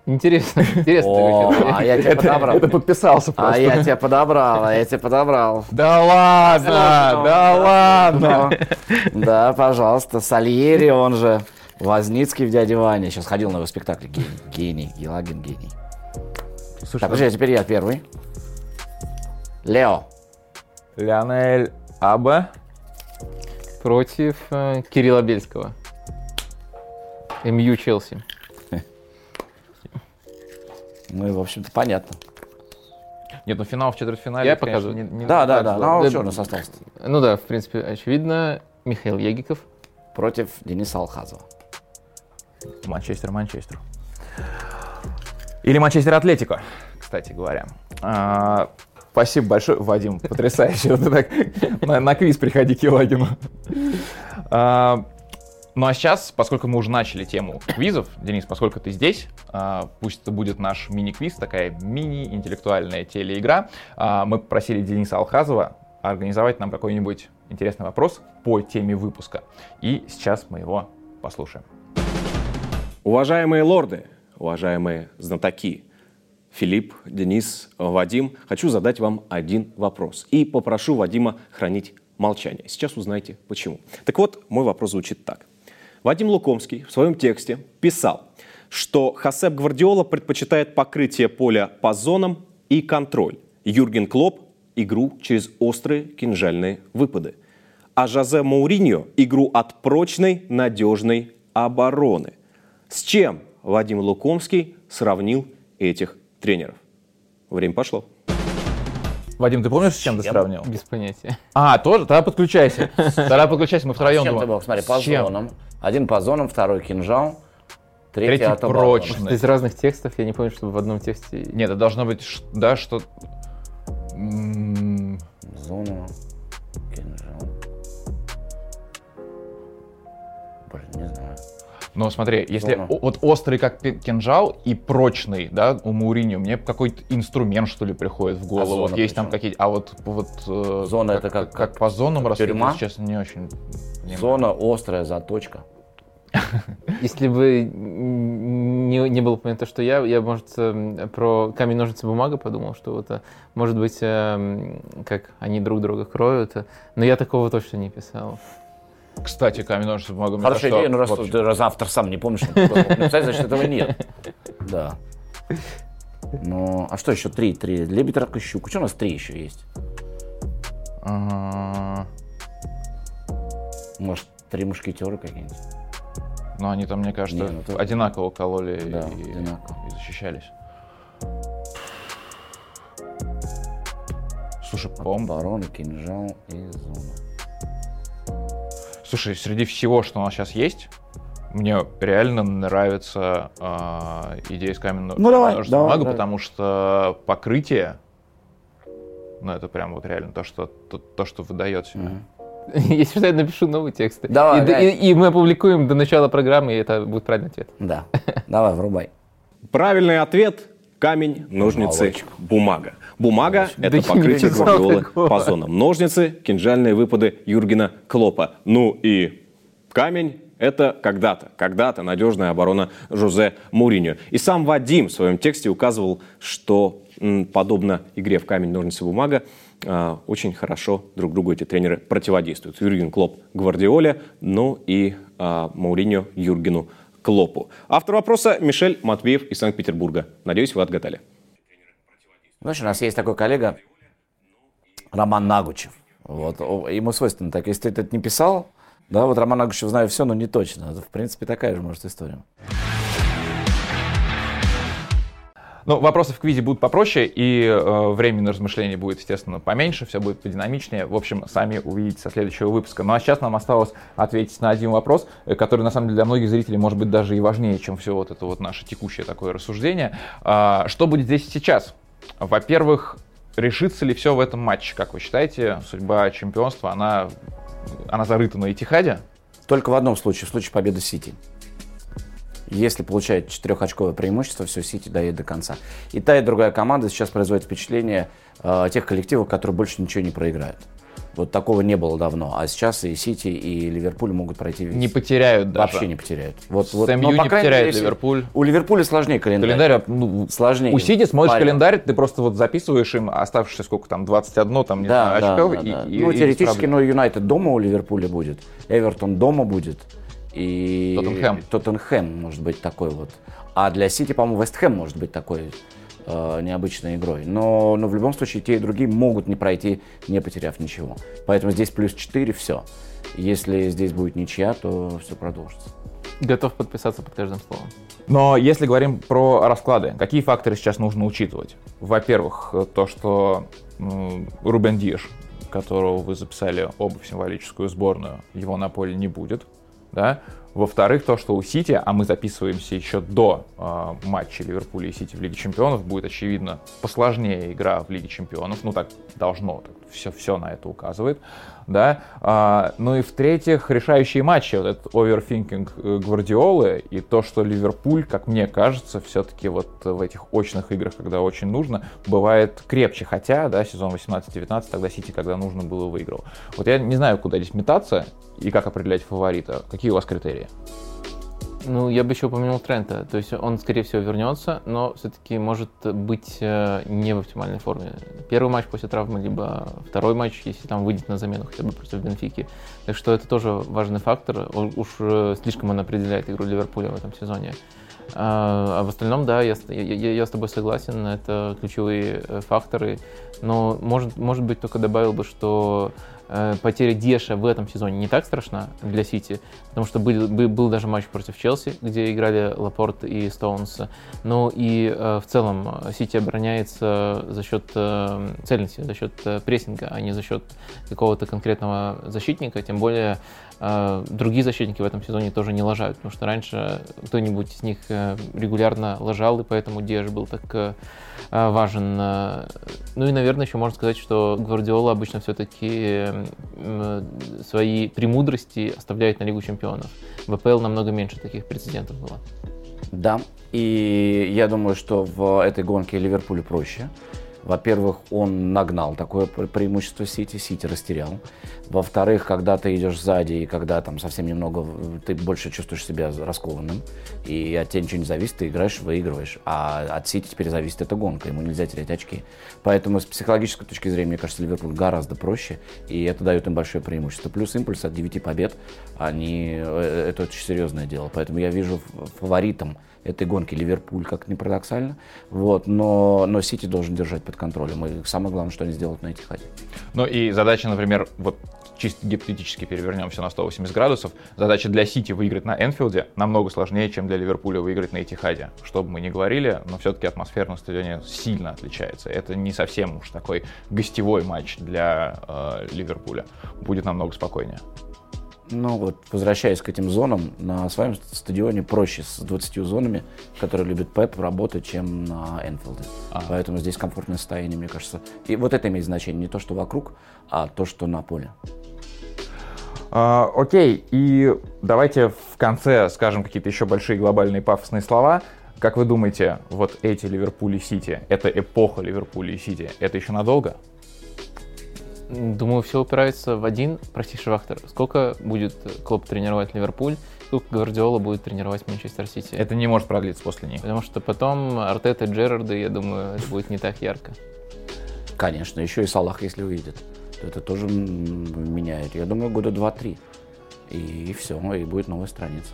Speaker 3: Интересно, интересно.
Speaker 2: О, а я тебя подобрал.
Speaker 1: Это подписался
Speaker 2: А
Speaker 1: просто.
Speaker 2: я тебя подобрал, а я тебя подобрал.
Speaker 1: Да ладно, да ладно.
Speaker 2: Да, пожалуйста, Сальери, он же Возницкий в «Дяде Ване». Сейчас ходил на его спектакль. Гений, гений, Елагин гений.
Speaker 1: Слушай,
Speaker 2: Так, подожди, а теперь я первый. Лео.
Speaker 1: Леонель Аба.
Speaker 3: Против э, Кирилла Бельского. МЮ Челси.
Speaker 2: Ну и, в общем-то, понятно.
Speaker 1: Нет, ну финал в четвертьфинале.
Speaker 3: Я
Speaker 1: это, конечно,
Speaker 3: показываю.
Speaker 1: не- не
Speaker 2: Да, да, да. Ну,
Speaker 3: Да,
Speaker 2: что у нас осталось?
Speaker 3: Ну да, в принципе, очевидно. Михаил Егиков.
Speaker 2: Против Дениса Алхазова.
Speaker 1: Манчестер, Манчестер. Или Манчестер Атлетико, кстати говоря. А, спасибо большое, Вадим, потрясающе. На, квиз приходи к Елагину. А, ну а сейчас, поскольку мы уже начали тему квизов, Денис, поскольку ты здесь, а, пусть это будет наш мини-квиз, такая мини-интеллектуальная телеигра. Мы попросили Дениса Алхазова организовать нам какой-нибудь интересный вопрос по теме выпуска. И сейчас мы его послушаем.
Speaker 5: Уважаемые лорды, уважаемые знатоки, Филипп, Денис, Вадим, хочу задать вам один вопрос. И попрошу Вадима хранить молчание. Сейчас узнаете почему. Так вот, мой вопрос звучит так. Вадим Лукомский в своем тексте писал, что Хасеп Гвардиола предпочитает покрытие поля по зонам и контроль. Юрген Клоп – игру через острые кинжальные выпады. А Жозе Мауриньо – игру от прочной, надежной обороны. С чем Вадим Лукомский сравнил этих тренеров? Время пошло.
Speaker 1: Вадим, ты помнишь, с чем ты
Speaker 2: чем?
Speaker 1: сравнил?
Speaker 3: Без понятия.
Speaker 1: А, тоже? Тогда подключайся. Тогда подключайся, мы втроем
Speaker 2: С чем ты был? Смотри, по зонам. Один по зонам, второй кинжал, третий,
Speaker 1: Третий прочный.
Speaker 3: Из разных текстов, я не помню, чтобы в одном тексте...
Speaker 1: Нет, это должно быть, да, что...
Speaker 2: Зона, кинжал. Блин, не знаю.
Speaker 1: Но смотри, если о- вот острый как кинжал и прочный, да, у Мауриньо, мне какой-то инструмент, что ли, приходит в голову.
Speaker 2: зона
Speaker 1: вот есть там какие-то... А вот, вот э,
Speaker 2: Зона это как-
Speaker 1: как
Speaker 2: как
Speaker 1: по зонам
Speaker 2: тюрьма?
Speaker 1: честно, не очень понимаю.
Speaker 2: Зона, острая заточка.
Speaker 3: Если бы не, не было понятно, что я, я, может, эм, про камень, ножницы, бумага подумал, что вот, э, может быть, эм, как они друг друга кроют, э, но я такого точно не писал.
Speaker 1: Кстати, камень, ножницы, бумага. мне
Speaker 2: Хорошая
Speaker 1: кажется,
Speaker 2: идея, но раз,
Speaker 1: вообще-
Speaker 2: ты- раз автор сам не помнишь, что такое мог написать, значит, этого нет. Да. Ну, а что еще? Три, три. Лебедь, рак и щука. Что у нас три еще есть?
Speaker 1: А,
Speaker 2: Может, три мушкетера какие-нибудь?
Speaker 1: Ну, они там, мне кажется,
Speaker 2: Не, ну, то-
Speaker 1: одинаково кололи
Speaker 2: Да,
Speaker 1: и,
Speaker 2: одинаково.
Speaker 1: и защищались. Слушай, по-моему,
Speaker 2: Оборона, кинжал и зона.
Speaker 1: Слушай, среди всего, что у нас сейчас есть, мне реально нравится а, идея с каменной
Speaker 2: Ну, давай,
Speaker 1: ножницы,
Speaker 2: давай,
Speaker 1: бумага,
Speaker 2: давай.
Speaker 1: потому что покрытие, ну это прям вот реально то, что то, то, что выдает себя.
Speaker 3: Если что, я напишу новый текст.
Speaker 2: Давай,
Speaker 3: и,
Speaker 2: давай.
Speaker 3: и- и мы опубликуем до начала программы, и это будет правильный ответ.
Speaker 2: Да. Давай, врубай.
Speaker 5: Правильный ответ – камень, ножницы,
Speaker 2: Молодчик.
Speaker 5: бумага. Бумага – это покрытие Гвардиолы по зонам. Ножницы – кинжальные выпады Юргена Клопа. Ну и камень – это когда-то, когда-то надежная оборона Жозе Муриньо. И сам Вадим в своем тексте указывал, что подобно игре в камень, ножницы, бумага, а, очень хорошо друг другу эти тренеры противодействуют. Юрген Клоп Гвардиоле, ну и а, Мауриньо Юргену Клопу. Автор вопроса Мишель Матвеев из Санкт-Петербурга. Надеюсь, вы отгадали.
Speaker 2: Знаешь, у нас есть такой коллега Роман Нагучев. Вот, ему свойственно так. Если ты это не писал, да, вот Роман Нагучев знаю все, но не точно. Это, в принципе, такая же, может, история.
Speaker 1: Ну, вопросы в квизе будут попроще, и э, времени на размышления будет, естественно, поменьше, все будет подинамичнее. В общем, сами увидите со следующего выпуска. Ну а сейчас нам осталось ответить на один вопрос, э, который, на самом деле, для многих зрителей может быть даже и важнее, чем все вот это вот наше текущее такое рассуждение. А, что будет здесь сейчас? Во-первых, решится ли все в этом матче? Как вы считаете, судьба чемпионства, она, она зарыта на Этихаде?
Speaker 2: Только в одном случае, в случае победы Сити. Если получает четырехочковое преимущество, все, Сити доедет до конца. И та, и другая команда сейчас производит впечатление э, тех коллективов, которые больше ничего не проиграют. Вот такого не было давно. А сейчас и Сити, и Ливерпуль могут пройти.
Speaker 1: Не потеряют даже.
Speaker 2: Вообще не потеряют. Вот,
Speaker 1: С
Speaker 2: вот,
Speaker 1: МЮ
Speaker 2: но,
Speaker 1: не потеряет
Speaker 2: мере,
Speaker 1: Ливерпуль.
Speaker 2: У Ливерпуля сложнее календарь.
Speaker 1: Календарь, ну,
Speaker 2: Сложнее.
Speaker 1: У Сити смотришь
Speaker 2: Парень.
Speaker 1: календарь, ты просто вот записываешь им оставшиеся сколько там, 21, там, не
Speaker 2: Да,
Speaker 1: знаю,
Speaker 2: да,
Speaker 1: очков.
Speaker 2: да,
Speaker 1: и,
Speaker 2: да.
Speaker 1: и-
Speaker 2: ну,
Speaker 1: и
Speaker 2: теоретически, но Юнайтед дома у Ливерпуля будет, Эвертон дома будет, и
Speaker 1: Тоттенхэм.
Speaker 2: Тоттенхэм может быть такой вот. А для Сити, по-моему, Вестхэм может быть такой э, необычной игрой. Но, но в любом случае те и другие могут не пройти, не потеряв ничего. Поэтому здесь плюс 4, все. Если здесь будет ничья, то все продолжится.
Speaker 3: Готов подписаться под каждым словом.
Speaker 1: Но если говорим про расклады, какие факторы сейчас нужно учитывать? Во-первых, то, что м, Рубен Диеш, которого вы записали оба в символическую сборную, его на поле не будет. Да? Во-вторых, то, что у Сити, а мы записываемся еще до э, матча Ливерпуля и Сити в Лиге Чемпионов, будет, очевидно, посложнее игра в Лиге Чемпионов. Ну, так должно, так, все, все на это указывает. Да? А, ну и в-третьих, решающие матчи. Вот этот оверфинкинг э, Гвардиолы и то, что Ливерпуль, как мне кажется, все-таки вот в этих очных играх, когда очень нужно, бывает крепче. Хотя, да, сезон 18-19, тогда Сити, когда нужно было, выиграл. Вот я не знаю, куда здесь метаться и как определять фаворита. Какие у вас критерии?
Speaker 3: Ну, я бы еще упомянул Трента. То есть он, скорее всего, вернется, но все-таки может быть э, не в оптимальной форме. Первый матч после травмы, либо второй матч, если там выйдет на замену хотя бы против Бенфики. Так что это тоже важный фактор. Уж э, слишком он определяет игру Ливерпуля в этом сезоне. А, а в остальном, да, я, я, я с тобой согласен, это ключевые э, факторы. Но может, может быть только добавил бы, что потеря Деша в этом сезоне не так страшна для Сити, потому что был, был даже матч против Челси, где играли Лапорт и Стоунс. Но и э, в целом Сити обороняется за счет э, цельности, за счет прессинга, а не за счет какого-то конкретного защитника. Тем более другие защитники в этом сезоне тоже не лажают, потому что раньше кто-нибудь из них регулярно лажал, и поэтому Деш был так важен. Ну и, наверное, еще можно сказать, что Гвардиола обычно все-таки свои премудрости оставляет на Лигу чемпионов. В АПЛ намного меньше таких прецедентов было.
Speaker 2: Да, и я думаю, что в этой гонке Ливерпулю проще. Во-первых, он нагнал такое преимущество Сити, Сити растерял. Во-вторых, когда ты идешь сзади, и когда там совсем немного, ты больше чувствуешь себя раскованным, и от тебя ничего не зависит, ты играешь, выигрываешь. А от Сити теперь зависит эта гонка, ему нельзя терять очки. Поэтому с психологической точки зрения, мне кажется, Ливерпуль гораздо проще, и это дает им большое преимущество. Плюс импульс от 9 побед, они, э, это очень серьезное дело. Поэтому я вижу фаворитом этой гонки Ливерпуль, как ни парадоксально. Вот, но, но Сити должен держать под контролем. И самое главное, что они сделают на этих хаде.
Speaker 1: Ну и задача, например, вот чисто гипотетически перевернемся на 180 градусов, задача для Сити выиграть на Энфилде намного сложнее, чем для Ливерпуля выиграть на Этихаде. Что бы мы ни говорили, но все-таки атмосфера на стадионе сильно отличается. Это не совсем уж такой гостевой матч для э, Ливерпуля. Будет намного спокойнее.
Speaker 2: Ну вот, возвращаясь к этим зонам, на своем стадионе проще с 20 зонами, которые любит Пеп, работать, чем на Энфилде. А. Поэтому здесь комфортное состояние, мне кажется. И вот это имеет значение, не то, что вокруг, а то, что на поле.
Speaker 1: А, окей, и давайте в конце скажем какие-то еще большие глобальные пафосные слова. Как вы думаете, вот эти Ливерпуль и Сити, это эпоха Ливерпуля и Сити, это еще надолго?
Speaker 3: Думаю, все упирается в один простейший фактор. Сколько будет Клоп тренировать Ливерпуль, сколько Гвардиола будет тренировать Манчестер Сити.
Speaker 1: Это не может продлиться после них.
Speaker 3: Потому что потом Артета, Джерарды, я думаю, это будет не так ярко.
Speaker 2: Конечно, еще и Салах, если увидит. Это тоже меняет. Я думаю, года два-три. И все, и будет новая страница.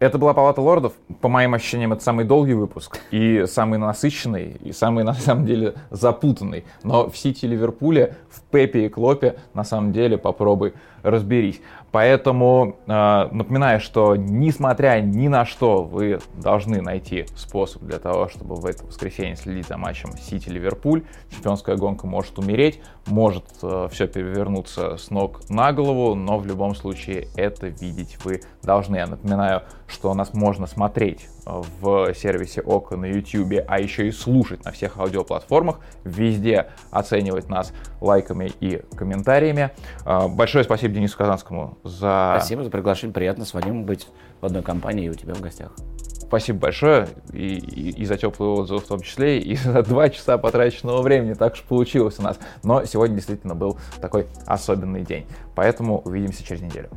Speaker 1: Это была Палата лордов. По моим ощущениям, это самый долгий выпуск и самый насыщенный, и самый, на самом деле, запутанный. Но в Сити Ливерпуле, в Пепе и Клопе, на самом деле, попробуй разберись. Поэтому э, напоминаю, что несмотря ни на что, вы должны найти способ для того, чтобы в это воскресенье следить за матчем Сити-Ливерпуль. Чемпионская гонка может умереть, может э, все перевернуться с ног на голову, но в любом случае это видеть вы должны. Я напоминаю, что нас можно смотреть в сервисе ОКО на YouTube, а еще и слушать на всех аудиоплатформах, везде оценивать нас лайками и комментариями. А, большое спасибо Денису Казанскому за...
Speaker 2: Спасибо за приглашение, приятно с Вадимом быть в одной компании и у тебя в гостях.
Speaker 1: Спасибо большое и, и, и за теплые отзывы в том числе, и за два часа потраченного времени. Так уж получилось у нас. Но сегодня действительно был такой особенный день. Поэтому увидимся через неделю.